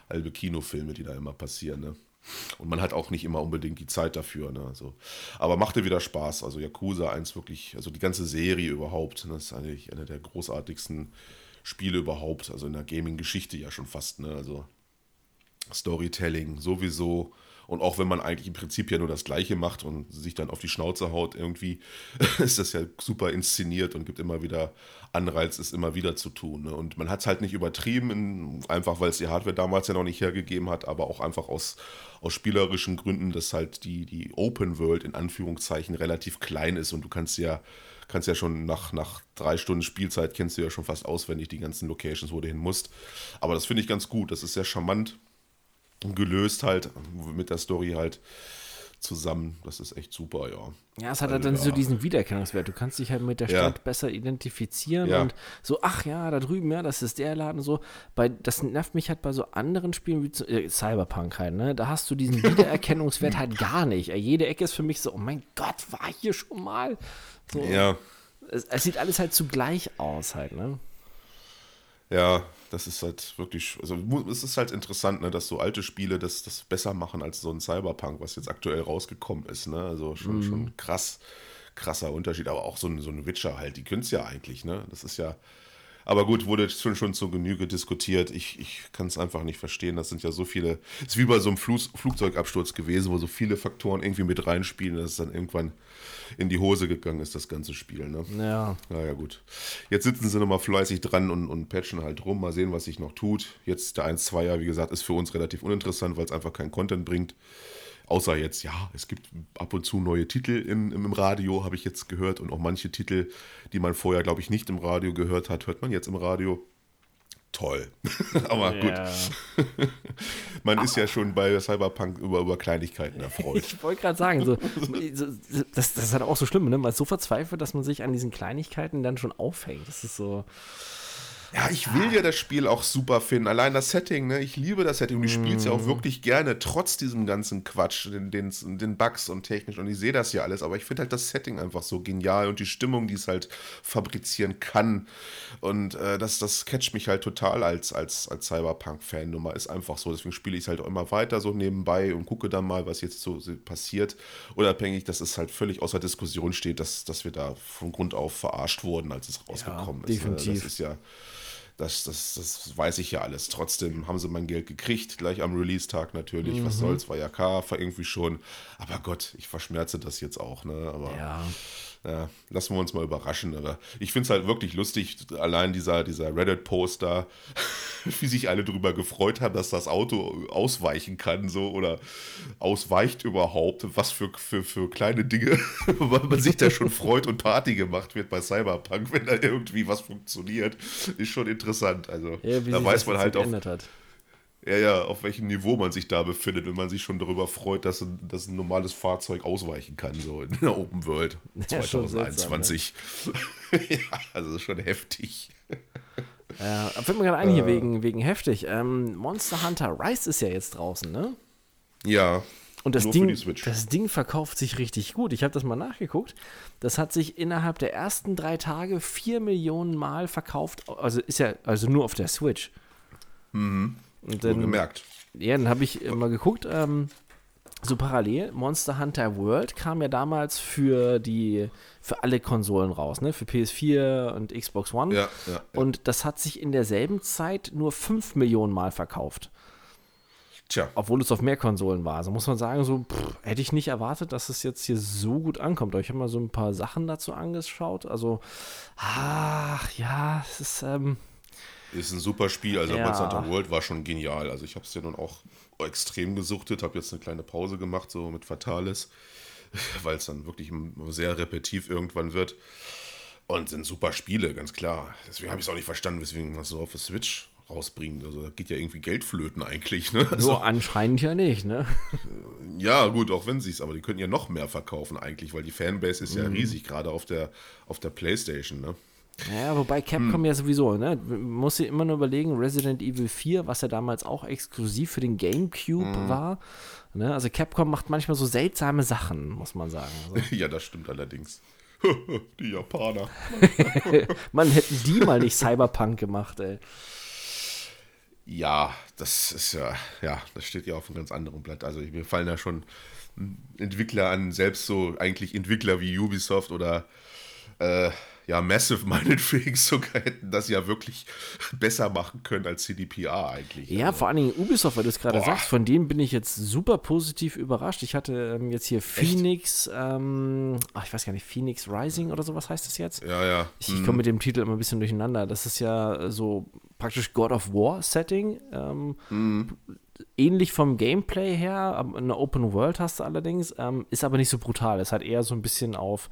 S1: halbe Kinofilme, die da immer passieren. Ne? Und man hat auch nicht immer unbedingt die Zeit dafür. Ne? Also, aber machte wieder Spaß. Also Yakuza 1 wirklich, also die ganze Serie überhaupt, ne? das ist eigentlich eine der großartigsten Spiele überhaupt, also in der Gaming-Geschichte ja schon fast. Ne? Also Storytelling sowieso. Und auch wenn man eigentlich im Prinzip ja nur das Gleiche macht und sich dann auf die Schnauze haut, irgendwie [LAUGHS] ist das ja super inszeniert und gibt immer wieder Anreiz, es immer wieder zu tun. Ne? Und man hat es halt nicht übertrieben, einfach weil es die Hardware damals ja noch nicht hergegeben hat, aber auch einfach aus, aus spielerischen Gründen, dass halt die, die Open World in Anführungszeichen relativ klein ist und du kannst ja kannst ja schon nach, nach drei Stunden Spielzeit kennst du ja schon fast auswendig die ganzen Locations, wo du hin musst. Aber das finde ich ganz gut. Das ist sehr charmant gelöst halt mit der Story halt zusammen. Das ist echt super, ja.
S2: Ja, es hat halt also, dann ja. so diesen Wiedererkennungswert. Du kannst dich halt mit der Stadt ja. besser identifizieren ja. und so, ach ja, da drüben, ja, das ist der Laden so. Bei, das nervt mich halt bei so anderen Spielen wie äh, Cyberpunk halt, ne? Da hast du diesen [LAUGHS] Wiedererkennungswert halt gar nicht. Jede Ecke ist für mich so, oh mein Gott, war hier schon mal. So,
S1: ja.
S2: Es, es sieht alles halt zugleich aus halt, ne?
S1: Ja, das ist halt wirklich, also es ist halt interessant, ne, dass so alte Spiele das, das besser machen als so ein Cyberpunk, was jetzt aktuell rausgekommen ist. Ne? Also schon, mm. schon krass, krasser Unterschied. Aber auch so ein, so ein Witcher halt, die können es ja eigentlich, ne? Das ist ja. Aber gut, wurde schon, schon zur Genüge diskutiert. Ich, ich kann es einfach nicht verstehen. Das sind ja so viele. Es ist wie bei so einem Flug, Flugzeugabsturz gewesen, wo so viele Faktoren irgendwie mit reinspielen, dass es dann irgendwann in die Hose gegangen ist, das ganze Spiel. Ne?
S2: Ja.
S1: Naja, gut. Jetzt sitzen sie nochmal fleißig dran und, und patchen halt rum. Mal sehen, was sich noch tut. Jetzt der 1-2er, wie gesagt, ist für uns relativ uninteressant, weil es einfach keinen Content bringt. Außer jetzt, ja, es gibt ab und zu neue Titel im, im Radio, habe ich jetzt gehört. Und auch manche Titel, die man vorher, glaube ich, nicht im Radio gehört hat, hört man jetzt im Radio toll. [LAUGHS] Aber gut. [LAUGHS] Man ist ja schon bei Cyberpunk über, über Kleinigkeiten erfreut.
S2: Ich wollte gerade sagen, so, das, das ist halt auch so schlimm, ne? Man ist so verzweifelt, dass man sich an diesen Kleinigkeiten dann schon aufhängt. Das ist so.
S1: Ja, ich will ja das Spiel auch super finden. Allein das Setting, ne? Ich liebe das Setting. Und ich spiele es ja auch mhm. wirklich gerne, trotz diesem ganzen Quatsch, den, den, den Bugs und technisch. Und ich sehe das ja alles. Aber ich finde halt das Setting einfach so genial und die Stimmung, die es halt fabrizieren kann. Und äh, das, das catcht mich halt total als, als, als Cyberpunk-Fan. Nummer ist einfach so. Deswegen spiele ich es halt auch immer weiter so nebenbei und gucke dann mal, was jetzt so passiert. Unabhängig, dass es halt völlig außer Diskussion steht, dass, dass wir da von Grund auf verarscht wurden, als es rausgekommen
S2: ja, definitiv.
S1: ist. Ne? Das ist ja das, das, das weiß ich ja alles. Trotzdem haben sie mein Geld gekriegt, gleich am Release-Tag natürlich. Mhm. Was soll's, war ja K, war irgendwie schon. Aber Gott, ich verschmerze das jetzt auch, ne? Aber
S2: ja.
S1: Ja, lassen wir uns mal überraschen. Aber ich finde es halt wirklich lustig, allein dieser, dieser Reddit-Poster, [LAUGHS] wie sich alle darüber gefreut haben, dass das Auto ausweichen kann, so oder ausweicht überhaupt. Was für, für, für kleine Dinge, [LAUGHS] weil man sich da schon freut und Party gemacht wird bei Cyberpunk, wenn da irgendwie was funktioniert, ist schon interessant. Also
S2: ja, da weiß man halt auch. Hat
S1: ja, ja, auf welchem Niveau man sich da befindet, wenn man sich schon darüber freut, dass ein, dass ein normales Fahrzeug ausweichen kann, so in der Open World 2021. [LAUGHS] Ja, ne? [LAUGHS] ja, also das ist schon heftig. [LAUGHS]
S2: Ja, fällt mir gerade ein hier äh, wegen, wegen heftig. Ähm, Monster Hunter Rise ist ja jetzt draußen, ne?
S1: Ja.
S2: Und das Ding, das Ding verkauft sich richtig gut. Ich habe das mal nachgeguckt. Das hat sich innerhalb der ersten drei Tage vier Millionen Mal verkauft. Also ist ja also nur auf der Switch.
S1: Mhm. Und dann, gemerkt.
S2: Ja, dann habe ich mal geguckt, ähm, so parallel, Monster Hunter World kam ja damals für die, für alle Konsolen raus, ne? Für PS4 und Xbox One.
S1: Ja, ja, ja.
S2: Und das hat sich in derselben Zeit nur 5 Millionen Mal verkauft.
S1: Tja.
S2: Obwohl es auf mehr Konsolen war. Also muss man sagen, so pff, hätte ich nicht erwartet, dass es jetzt hier so gut ankommt. Aber ich habe mal so ein paar Sachen dazu angeschaut. Also, ach ja, es ist, ähm,
S1: ist ein super Spiel. Also ja. Monster Hunter World war schon genial. Also ich habe es ja nun auch extrem gesuchtet, habe jetzt eine kleine Pause gemacht, so mit Fatalis, [LAUGHS] weil es dann wirklich sehr repetitiv irgendwann wird. Und sind super Spiele, ganz klar. Deswegen habe ich es auch nicht verstanden, weswegen man es so auf der Switch rausbringt. Also da geht ja irgendwie Geldflöten eigentlich. Ne?
S2: Also, so anscheinend ja nicht, ne? [LAUGHS]
S1: Ja, gut, auch wenn sie es, aber die könnten ja noch mehr verkaufen eigentlich, weil die Fanbase ist ja mhm. riesig, gerade auf der, auf der Playstation, ne?
S2: Ja, wobei Capcom hm. ja sowieso, ne? Muss sich immer nur überlegen, Resident Evil 4, was ja damals auch exklusiv für den GameCube hm. war. Ne? Also Capcom macht manchmal so seltsame Sachen, muss man sagen.
S1: Also. [LAUGHS] ja, das stimmt allerdings. [LAUGHS] die Japaner. [LAUGHS]
S2: man hätten die mal nicht Cyberpunk gemacht, ey.
S1: Ja, das ist ja, ja, das steht ja auf einem ganz anderen Blatt. Also mir fallen da schon Entwickler an, selbst so eigentlich Entwickler wie Ubisoft oder äh, ja, Massive meinetwegen [LAUGHS] sogar hätten das ja wirklich besser machen können als CDPR eigentlich.
S2: Ja,
S1: also.
S2: vor allen Dingen Ubisoft, weil du es gerade sagst, von denen bin ich jetzt super positiv überrascht. Ich hatte ähm, jetzt hier Phoenix, ähm, ach, ich weiß gar nicht, Phoenix Rising oder sowas heißt das jetzt?
S1: Ja, ja.
S2: Ich, ich komme mit dem Titel immer ein bisschen durcheinander. Das ist ja so praktisch God of War Setting. Ähm, mhm. Ähnlich vom Gameplay her, eine Open World hast du allerdings, ähm, ist aber nicht so brutal. Es hat eher so ein bisschen auf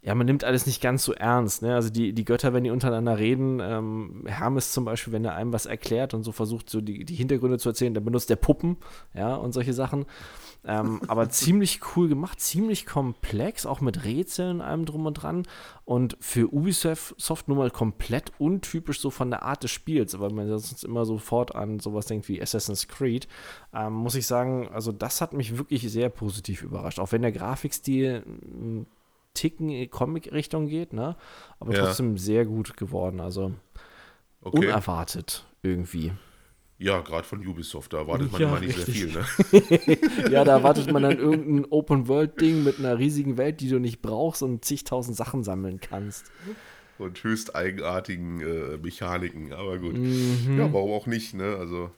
S2: ja, man nimmt alles nicht ganz so ernst. Ne? Also die, die Götter, wenn die untereinander reden, ähm, Hermes zum Beispiel, wenn er einem was erklärt und so versucht, so die, die Hintergründe zu erzählen, dann benutzt der Puppen, ja, und solche Sachen. Ähm, [LAUGHS] aber ziemlich cool gemacht, ziemlich komplex, auch mit Rätseln allem drum und dran. Und für Ubisoft nun mal komplett untypisch so von der Art des Spiels, weil man sonst immer sofort an sowas denkt wie Assassin's Creed. Ähm, muss ich sagen, also das hat mich wirklich sehr positiv überrascht. Auch wenn der Grafikstil Ticken in Comic-Richtung geht, ne? Aber ja. trotzdem sehr gut geworden. Also okay. unerwartet irgendwie.
S1: Ja, gerade von Ubisoft, da erwartet man ja, immer nicht richtig. sehr viel,
S2: ne? [LAUGHS] ja, da erwartet man dann irgendein Open-World-Ding mit einer riesigen Welt, die du nicht brauchst und zigtausend Sachen sammeln kannst.
S1: Und höchst eigenartigen äh, Mechaniken, aber gut. Mhm. Ja, warum auch nicht, ne? Also.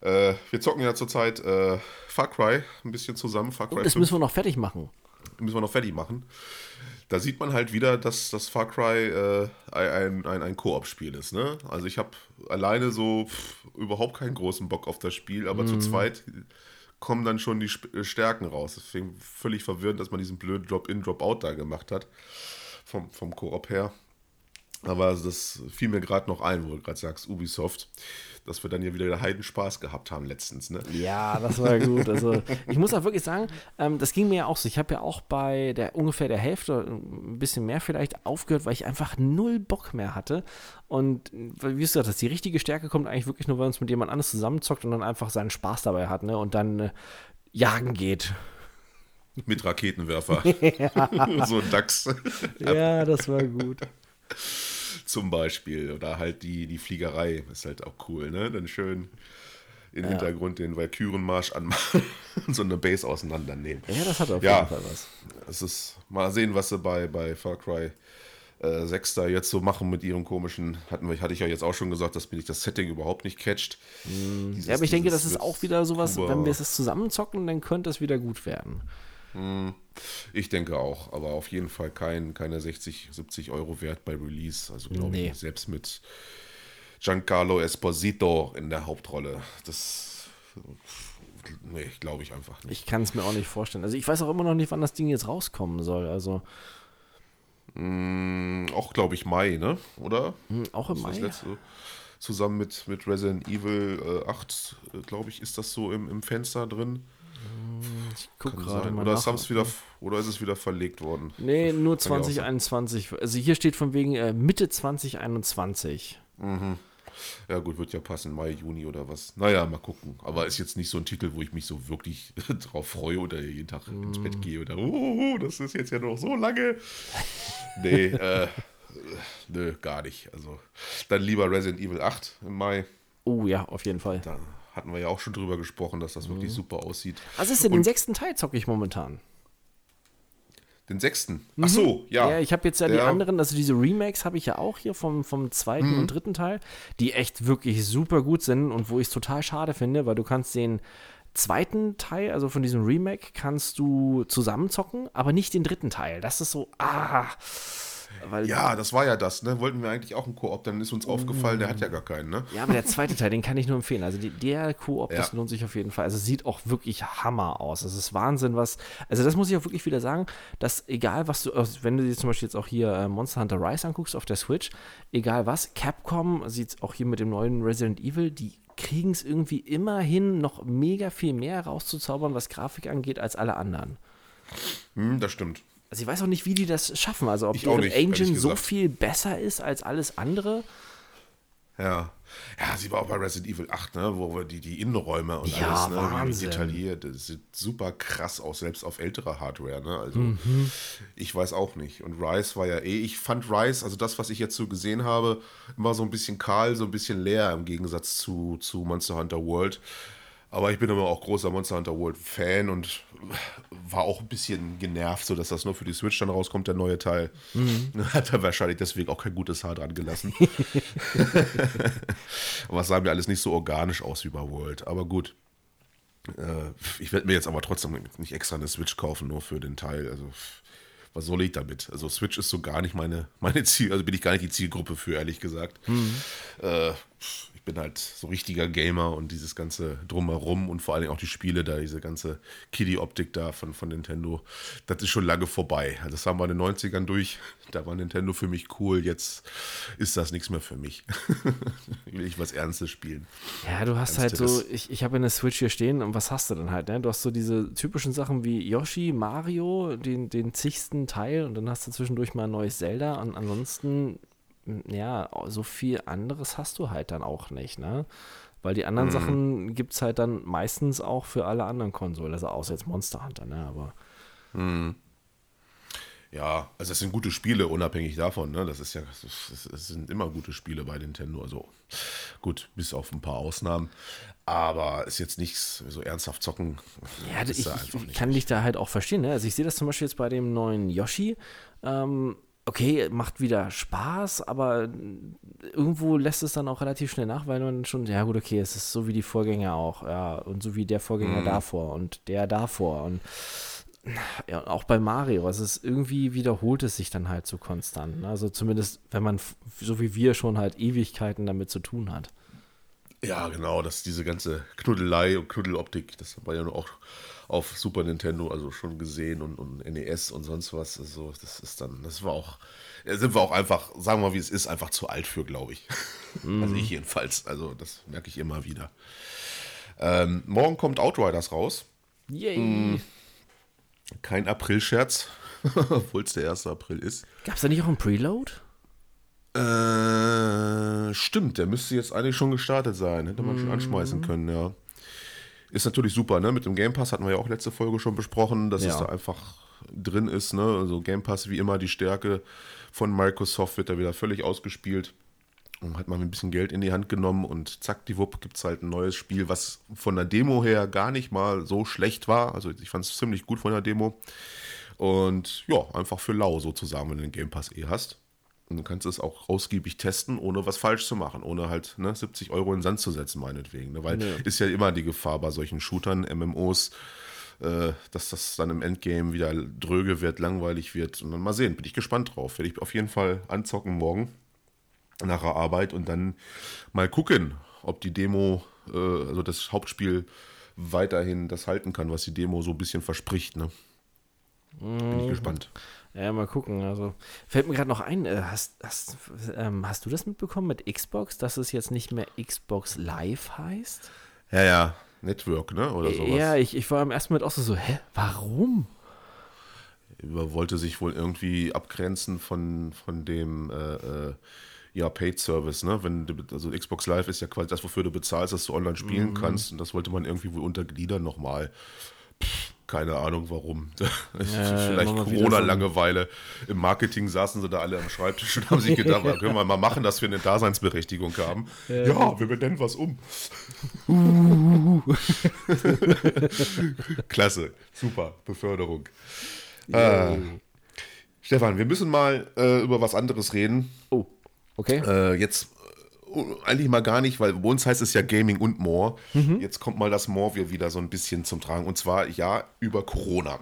S1: Äh, wir zocken ja zurzeit äh, Far Cry ein bisschen zusammen. Far
S2: Cry und das 5. müssen wir noch fertig machen
S1: müssen wir noch fertig machen. Da sieht man halt wieder, dass das Far Cry äh, ein, ein, ein Koop-Spiel ist. Ne? Also ich habe alleine so pff, überhaupt keinen großen Bock auf das Spiel, aber mhm. zu zweit kommen dann schon die äh, Stärken raus. Deswegen völlig verwirrend, dass man diesen blöden Drop-in, Drop-out da gemacht hat. Vom, vom Koop her. Aber das fiel mir gerade noch ein, wo du gerade sagst, Ubisoft dass wir dann ja wieder Heidenspaß gehabt haben letztens. Ne?
S2: Ja, das war gut. Also ich muss auch wirklich sagen, ähm, das ging mir ja auch so. Ich habe ja auch bei der ungefähr der Hälfte, ein bisschen mehr vielleicht, aufgehört, weil ich einfach null Bock mehr hatte. Und wie du gesagt hast, die richtige Stärke kommt eigentlich wirklich nur, wenn man es mit jemand anderes zusammenzockt und dann einfach seinen Spaß dabei hat, ne? Und dann äh, jagen geht.
S1: Mit Raketenwerfer. [LAUGHS] so ein Dachs.
S2: ja, das war gut
S1: zum Beispiel. Oder halt die, die Fliegerei ist halt auch cool, ne? Dann schön im ja. Hintergrund den Valkyrenmarsch anmachen [LAUGHS] und so eine Base auseinandernehmen.
S2: Ja, das hat auf ja, jeden Fall was.
S1: Es ist mal sehen, was sie bei, bei Far Cry äh, 6 da jetzt so machen mit ihrem komischen, hatten wir, hatte ich ja jetzt auch schon gesagt, dass mich das Setting überhaupt nicht catcht.
S2: Mm. Dieses, ja, aber ich denke, das ist auch wieder sowas, wenn wir es zusammenzocken, dann könnte es wieder gut werden.
S1: Hm, ich denke auch, aber auf jeden Fall kein, keine 60, 70 Euro wert bei Release. Also glaube nee. ich, selbst mit Giancarlo Esposito in der Hauptrolle. Das nee, glaube ich einfach
S2: nicht. Ich kann es mir auch nicht vorstellen. Also ich weiß auch immer noch nicht, wann das Ding jetzt rauskommen soll. Also
S1: mm, auch glaube ich Mai, ne? Oder?
S2: Mm, auch im Mai.
S1: Letzte, zusammen mit, mit Resident Evil äh, 8, äh, glaube ich, ist das so im, im Fenster drin.
S2: Ich gucke gerade
S1: mal. Oder, nach. wieder, oder ist es wieder verlegt worden?
S2: Nee, nur 2021. Also hier steht von wegen äh, Mitte 2021.
S1: Mhm. Ja, gut, wird ja passen, Mai, Juni oder was. Naja, mal gucken. Aber ist jetzt nicht so ein Titel, wo ich mich so wirklich [LAUGHS] drauf freue oder jeden Tag mm. ins Bett gehe oder, oh, das ist jetzt ja noch so lange. [LAUGHS] nee, äh, nö, gar nicht. Also, dann lieber Resident Evil 8 im Mai.
S2: Oh ja, auf jeden Fall.
S1: Dann hatten wir ja auch schon drüber gesprochen, dass das mhm. wirklich super aussieht.
S2: Was ist denn den sechsten Teil zocke ich momentan?
S1: Den sechsten? Ach so, mhm. ja.
S2: Ja, ich habe jetzt ja der, die anderen, also diese Remakes habe ich ja auch hier vom, vom zweiten mhm. und dritten Teil, die echt wirklich super gut sind und wo ich es total schade finde, weil du kannst den zweiten Teil, also von diesem Remake, kannst du zusammenzocken, aber nicht den dritten Teil. Das ist so, ah.
S1: Weil ja, das war ja das, ne? Wollten wir eigentlich auch einen Koop, dann ist uns aufgefallen, der hat ja gar keinen, ne?
S2: Ja, aber der zweite Teil, den kann ich nur empfehlen. Also die, der Koop, ja. das lohnt sich auf jeden Fall. Also sieht auch wirklich Hammer aus. Es ist Wahnsinn, was. Also das muss ich auch wirklich wieder sagen, dass egal was du, also wenn du dir zum Beispiel jetzt auch hier äh, Monster Hunter Rise anguckst auf der Switch, egal was, Capcom sieht auch hier mit dem neuen Resident Evil, die kriegen es irgendwie immer hin, noch mega viel mehr rauszuzaubern, was Grafik angeht, als alle anderen.
S1: Hm, das stimmt.
S2: Also ich weiß auch nicht, wie die das schaffen. Also ob die Engine so viel besser ist als alles andere.
S1: Ja. Ja, sie war auch bei Resident Evil 8, ne, wo wir die, die Innenräume und
S2: Ja,
S1: alles, ne,
S2: Wahnsinn.
S1: detailliert. Das sieht super krass aus, selbst auf älterer Hardware, ne? Also
S2: Mhm.
S1: ich weiß auch nicht. Und Rise war ja eh, ich fand Rise, also das, was ich jetzt so gesehen habe, immer so ein bisschen kahl, so ein bisschen leer im Gegensatz zu, zu Monster Hunter World. Aber ich bin immer auch großer Monster Hunter World Fan und war auch ein bisschen genervt, so dass das nur für die Switch dann rauskommt, der neue Teil. [LAUGHS] Hat er wahrscheinlich deswegen auch kein gutes Haar dran gelassen. [LAUGHS] aber es sah mir alles nicht so organisch aus wie bei World. Aber gut. Äh, ich werde mir jetzt aber trotzdem nicht extra eine Switch kaufen, nur für den Teil. Also, was soll ich damit? Also, Switch ist so gar nicht meine, meine Ziel, also bin ich gar nicht die Zielgruppe für, ehrlich gesagt. Äh, ich bin halt so richtiger Gamer und dieses ganze Drumherum und vor allen Dingen auch die Spiele da, diese ganze Kiddie-Optik da von, von Nintendo, das ist schon lange vorbei. Also Das haben wir in den 90ern durch. Da war Nintendo für mich cool. Jetzt ist das nichts mehr für mich. [LAUGHS] Will ich was Ernstes spielen.
S2: Ja, du hast halt so, ich, ich habe eine Switch hier stehen und was hast du dann halt, ne? Du hast so diese typischen Sachen wie Yoshi, Mario, den, den zigsten Teil und dann hast du zwischendurch mal ein neues Zelda und ansonsten, ja, so viel anderes hast du halt dann auch nicht, ne? Weil die anderen Sachen gibt es halt dann meistens auch für alle anderen Konsolen, also außer jetzt Monster Hunter, ne? Aber
S1: Ja, also es sind gute Spiele, unabhängig davon. Ne? Das ist ja, es sind immer gute Spiele bei Nintendo. Also gut, bis auf ein paar Ausnahmen. Aber ist jetzt nichts so ernsthaft zocken.
S2: Ja,
S1: ist
S2: ich,
S1: da
S2: ich, kann dich da halt auch verstehen. Ne? Also ich sehe das zum Beispiel jetzt bei dem neuen Yoshi. Ähm, okay, macht wieder Spaß, aber irgendwo lässt es dann auch relativ schnell nach, weil man schon, ja gut, okay, es ist so wie die Vorgänger auch, ja, und so wie der Vorgänger davor und der davor und ja, auch bei Mario, also es ist irgendwie wiederholt es sich dann halt so konstant. Ne? Also zumindest, wenn man, so wie wir schon halt Ewigkeiten damit zu tun hat.
S1: Ja, genau, dass diese ganze Knuddelei und Knuddeloptik, das wir ja auch auf Super Nintendo also schon gesehen und, und NES und sonst was. Also das ist dann, das war auch, da sind wir auch einfach, sagen wir mal wie es ist, einfach zu alt für, glaube ich. Also ich jedenfalls. Also das merke ich immer wieder. Ähm, morgen kommt Outriders raus.
S2: Yay!
S1: Kein April-Scherz, [LAUGHS] obwohl es der 1. April ist.
S2: Gab es da nicht auch einen Preload?
S1: Äh, stimmt, der müsste jetzt eigentlich schon gestartet sein. Hätte man schon anschmeißen
S2: Mhm.
S1: können, ja. Ist natürlich super, ne? Mit dem Game Pass hatten wir ja auch letzte Folge schon besprochen, dass es
S2: Ja.
S1: da einfach drin ist, ne? Also Game Pass wie immer die Stärke von Microsoft wird da wieder völlig ausgespielt. Und hat man ein bisschen Geld in die Hand genommen und zack, die Wupp, gibt es halt ein neues Spiel, was von der Demo her gar nicht mal so schlecht war. Also ich fand es ziemlich gut von der Demo. Und ja, einfach für lau sozusagen, wenn du den Game Pass eh hast. Und du kannst es auch ausgiebig testen, ohne was falsch zu machen, ohne halt ne, 70 Euro in den Sand zu setzen, meinetwegen. Ne? Weil ist ja immer die Gefahr bei solchen Shootern, MMOs, äh, dass das dann im Endgame wieder dröge wird, langweilig wird. Und dann mal sehen, bin ich gespannt drauf. Werde ich auf jeden Fall anzocken morgen nach der Arbeit und dann mal gucken, ob die Demo, äh, also das Hauptspiel weiterhin das halten kann, was die Demo so ein bisschen verspricht. Ne? Bin ich gespannt.
S2: Ja, mal gucken. Also fällt mir gerade noch ein, äh, hast, hast, ähm, hast du das mitbekommen mit Xbox, dass es jetzt nicht mehr Xbox Live heißt?
S1: Ja, ja, Network, ne? Oder sowas.
S2: Ja, ich, ich war im ersten Moment auch so, so hä, warum?
S1: Er wollte sich wohl irgendwie abgrenzen von, von dem äh, äh, ja, Paid Service, ne? Wenn also Xbox Live ist ja quasi das, wofür du bezahlst, dass du online spielen
S2: Mhm.
S1: kannst. Und das wollte man irgendwie wohl untergliedern nochmal. Pff, Keine Ahnung warum. [LAUGHS]
S2: Ja,
S1: Vielleicht Corona-Langeweile. Im Marketing saßen sie da alle am Schreibtisch und haben sich gedacht, was [LAUGHS] können wir mal machen, dass wir eine Daseinsberechtigung haben. Ja, wir benennen was um. [LAUGHS] Klasse, super, Beförderung. Äh, Stefan, wir müssen mal äh, über was anderes reden.
S2: Oh, okay.
S1: Äh, jetzt äh, eigentlich mal gar nicht, weil bei uns heißt es ja Gaming und More. Jetzt kommt mal das More wieder so ein bisschen zum Tragen. Und zwar ja über Corona.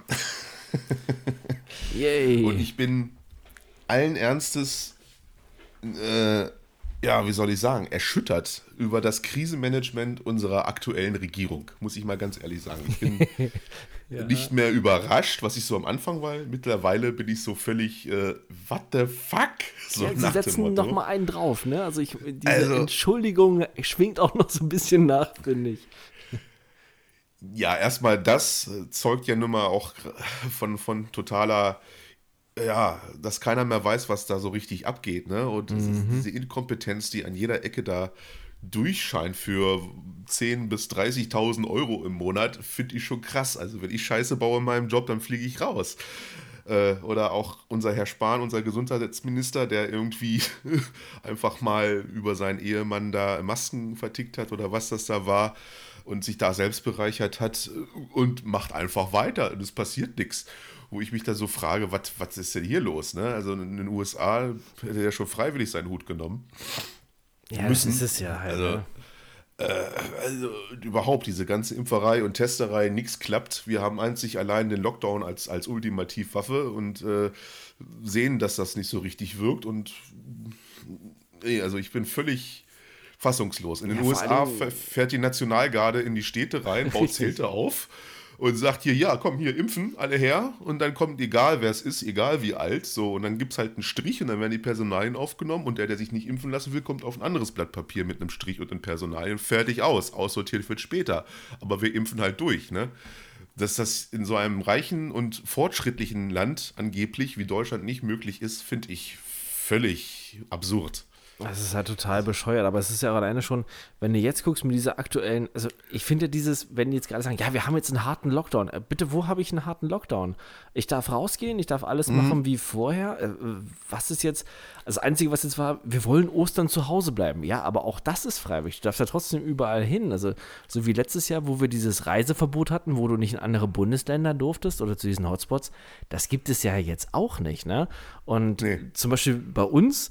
S1: [LAUGHS]
S2: Yay.
S1: Und ich bin allen Ernstes, äh, ja, wie soll ich sagen, erschüttert über das Krisenmanagement unserer aktuellen Regierung, muss ich mal ganz ehrlich sagen. Ich bin [LAUGHS] nicht mehr überrascht, was ich so am Anfang war. Mittlerweile bin ich so völlig, äh, what the fuck? So
S2: ja, sie setzen noch mal einen drauf, ne? Also ich, diese
S1: Also-
S2: Entschuldigung schwingt auch noch so ein bisschen nach, finde ich.
S1: Ja, erstmal das äh, zeugt ja nun mal auch von, von totaler ja, dass keiner mehr weiß, was da so richtig abgeht, ne? Und mhm. diese Inkompetenz, die an jeder Ecke da durchscheint für 10.000 bis 30.000 Euro im Monat, finde ich schon krass. Also wenn ich Scheiße baue in meinem Job, dann fliege ich raus. Äh, oder auch unser Herr Spahn, unser Gesundheitsminister, der irgendwie [LAUGHS] einfach mal über seinen Ehemann da Masken vertickt hat oder was das da war und sich da selbst bereichert hat und macht einfach weiter und es passiert nichts wo ich mich da so frage, was ist denn hier los? Ne? Also in den USA hätte er schon freiwillig seinen Hut genommen.
S2: Ja, müssen. das ist es ja halt.
S1: Also,
S2: ne?
S1: äh, also überhaupt diese ganze Impferei und Testerei, nichts klappt. Wir haben einzig allein den Lockdown als, als Ultimativwaffe und äh, sehen, dass das nicht so richtig wirkt. Und nee, also ich bin völlig fassungslos. In den ja, USA fährt die Nationalgarde in die Städte rein, baut Zelte auf und sagt hier, ja, komm, hier impfen, alle her. Und dann kommt, egal wer es ist, egal wie alt, so. Und dann gibt es halt einen Strich und dann werden die Personalien aufgenommen und der, der sich nicht impfen lassen will, kommt auf ein anderes Blatt Papier mit einem Strich und den Personalien. Fertig aus. Aussortiert wird später. Aber wir impfen halt durch, ne? Dass das in so einem reichen und fortschrittlichen Land angeblich wie Deutschland nicht möglich ist, finde ich völlig absurd.
S2: Das ist halt total bescheuert, aber es ist ja alleine schon, wenn du jetzt guckst mit dieser aktuellen, also ich finde dieses, wenn die jetzt gerade sagen, ja, wir haben jetzt einen harten Lockdown, äh, bitte, wo habe ich einen harten Lockdown? Ich darf rausgehen, ich darf alles mhm. machen wie vorher. Äh, was ist jetzt, das Einzige, was jetzt war, wir wollen Ostern zu Hause bleiben. Ja, aber auch das ist freiwillig. Du darfst ja trotzdem überall hin. Also, so wie letztes Jahr, wo wir dieses Reiseverbot hatten, wo du nicht in andere Bundesländer durftest oder zu diesen Hotspots, das gibt es ja jetzt auch nicht, ne? Und nee. zum Beispiel bei uns,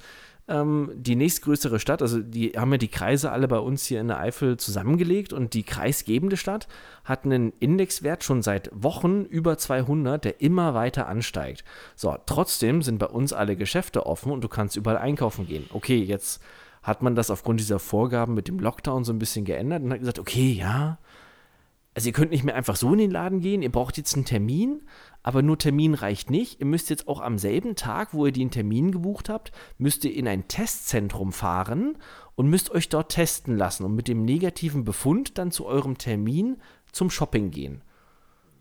S2: ähm, die nächstgrößere Stadt, also die haben ja die Kreise alle bei uns hier in der Eifel zusammengelegt und die kreisgebende Stadt hat einen Indexwert schon seit Wochen über 200, der immer weiter ansteigt. So, trotzdem sind bei uns alle Geschäfte offen und du kannst überall einkaufen gehen. Okay, jetzt hat man das aufgrund dieser Vorgaben mit dem Lockdown so ein bisschen geändert und hat gesagt, okay, ja, also ihr könnt nicht mehr einfach so in den Laden gehen, ihr braucht jetzt einen Termin, aber nur Termin reicht nicht. Ihr müsst jetzt auch am selben Tag, wo ihr den Termin gebucht habt, müsst ihr in ein Testzentrum fahren und müsst euch dort testen lassen und mit dem negativen Befund dann zu eurem Termin zum Shopping gehen.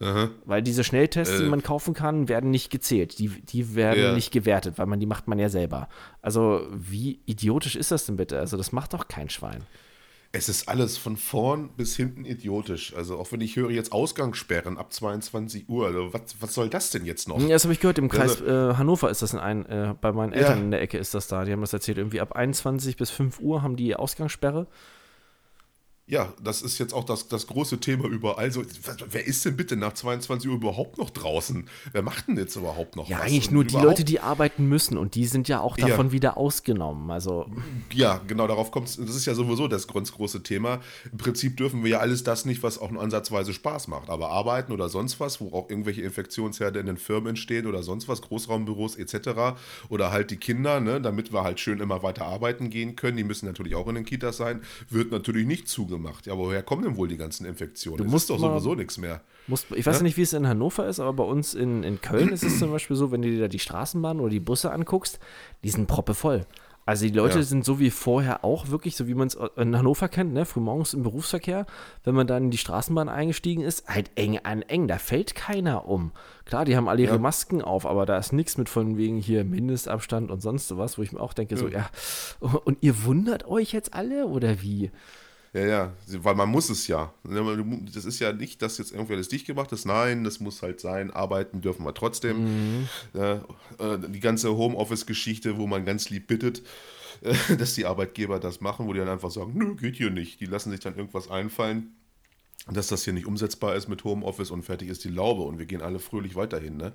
S2: Aha. Weil diese Schnelltests, äh. die man kaufen kann, werden nicht gezählt. Die, die werden ja. nicht gewertet, weil man die macht man ja selber. Also wie idiotisch ist das denn bitte? Also das macht doch kein Schwein.
S1: Es ist alles von vorn bis hinten idiotisch. Also auch wenn ich höre jetzt Ausgangssperren ab 22 Uhr, also was, was soll das denn jetzt noch?
S2: Ja, das habe ich gehört, im Kreis also, äh, Hannover ist das in ein, äh, bei meinen Eltern ja. in der Ecke ist das da. Die haben das erzählt, irgendwie ab 21 bis 5 Uhr haben die Ausgangssperre.
S1: Ja, das ist jetzt auch das, das große Thema überall. So, wer ist denn bitte nach 22 Uhr überhaupt noch draußen? Wer macht denn jetzt überhaupt noch
S2: ja, was? Ja, eigentlich nur die Leute, die arbeiten müssen und die sind ja auch davon ja. wieder ausgenommen. Also
S1: ja, genau, darauf kommt es. Das ist ja sowieso das ganz große Thema. Im Prinzip dürfen wir ja alles das nicht, was auch nur ansatzweise Spaß macht. Aber arbeiten oder sonst was, wo auch irgendwelche Infektionsherde in den Firmen entstehen oder sonst was, Großraumbüros etc. Oder halt die Kinder, ne, damit wir halt schön immer weiter arbeiten gehen können. Die müssen natürlich auch in den Kitas sein. Wird natürlich nicht zugemacht gemacht. Ja, aber woher kommen denn wohl die ganzen Infektionen?
S2: Du musst doch sowieso nichts mehr. Musst, ich weiß ja? nicht, wie es in Hannover ist, aber bei uns in, in Köln ist es zum Beispiel so, wenn du dir da die Straßenbahn oder die Busse anguckst, die sind proppevoll. Also die Leute ja. sind so wie vorher auch wirklich, so wie man es in Hannover kennt, ne? frühmorgens im Berufsverkehr, wenn man dann in die Straßenbahn eingestiegen ist, halt eng an eng, da fällt keiner um. Klar, die haben alle ihre ja. Masken auf, aber da ist nichts mit von wegen hier Mindestabstand und sonst was, wo ich mir auch denke, ja. so ja, und ihr wundert euch jetzt alle oder wie?
S1: Ja, ja, weil man muss es ja. Das ist ja nicht, dass jetzt irgendwie alles dicht gemacht ist. Nein, das muss halt sein. Arbeiten dürfen wir trotzdem. Mhm. Äh, die ganze Homeoffice-Geschichte, wo man ganz lieb bittet, äh, dass die Arbeitgeber das machen, wo die dann einfach sagen, nö, geht hier nicht. Die lassen sich dann irgendwas einfallen dass das hier nicht umsetzbar ist mit Homeoffice und fertig ist die Laube und wir gehen alle fröhlich weiterhin. Ne?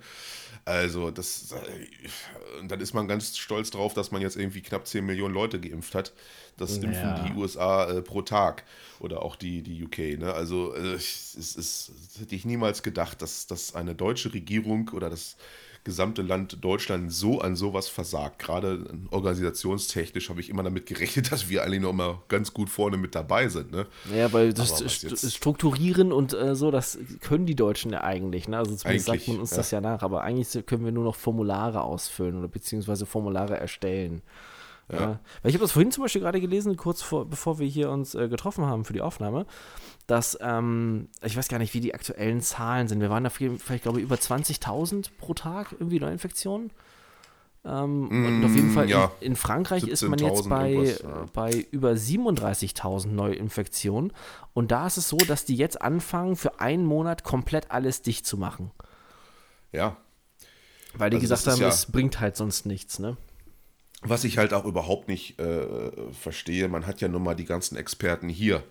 S1: Also, das, äh, dann ist man ganz stolz drauf, dass man jetzt irgendwie knapp 10 Millionen Leute geimpft hat. Das ja. impfen die USA äh, pro Tag oder auch die, die UK. Ne? Also, äh, es, es, es hätte ich niemals gedacht, dass, dass eine deutsche Regierung oder das gesamte Land Deutschland so an sowas versagt. Gerade organisationstechnisch habe ich immer damit gerechnet, [LAUGHS] dass wir eigentlich noch mal ganz gut vorne mit dabei sind. Ne?
S2: Ja, weil das St Strukturieren und äh, so, das können die Deutschen ja eigentlich. Ne? Also zumindest sagt man uns ja. das ja nach. Aber eigentlich können wir nur noch Formulare ausfüllen oder beziehungsweise Formulare erstellen. Ja. ja. Weil ich habe das vorhin zum Beispiel gerade gelesen, kurz vor, bevor wir hier uns äh, getroffen haben für die Aufnahme, dass, ähm, ich weiß gar nicht, wie die aktuellen Zahlen sind. Wir waren da vielleicht, glaube ich, über 20.000 pro Tag irgendwie Neuinfektionen. Ähm, mm, und auf jeden Fall ja. in, in, Frankreich ist man jetzt bei, ja. bei über 37.000 Neuinfektionen. Und da ist es so, dass die jetzt anfangen, für einen Monat komplett alles dicht zu machen.
S1: Ja.
S2: Weil die also gesagt haben, es bringt halt sonst nichts, ne?
S1: Was ich halt auch überhaupt nicht äh, verstehe, man hat ja nun mal die ganzen Experten hier,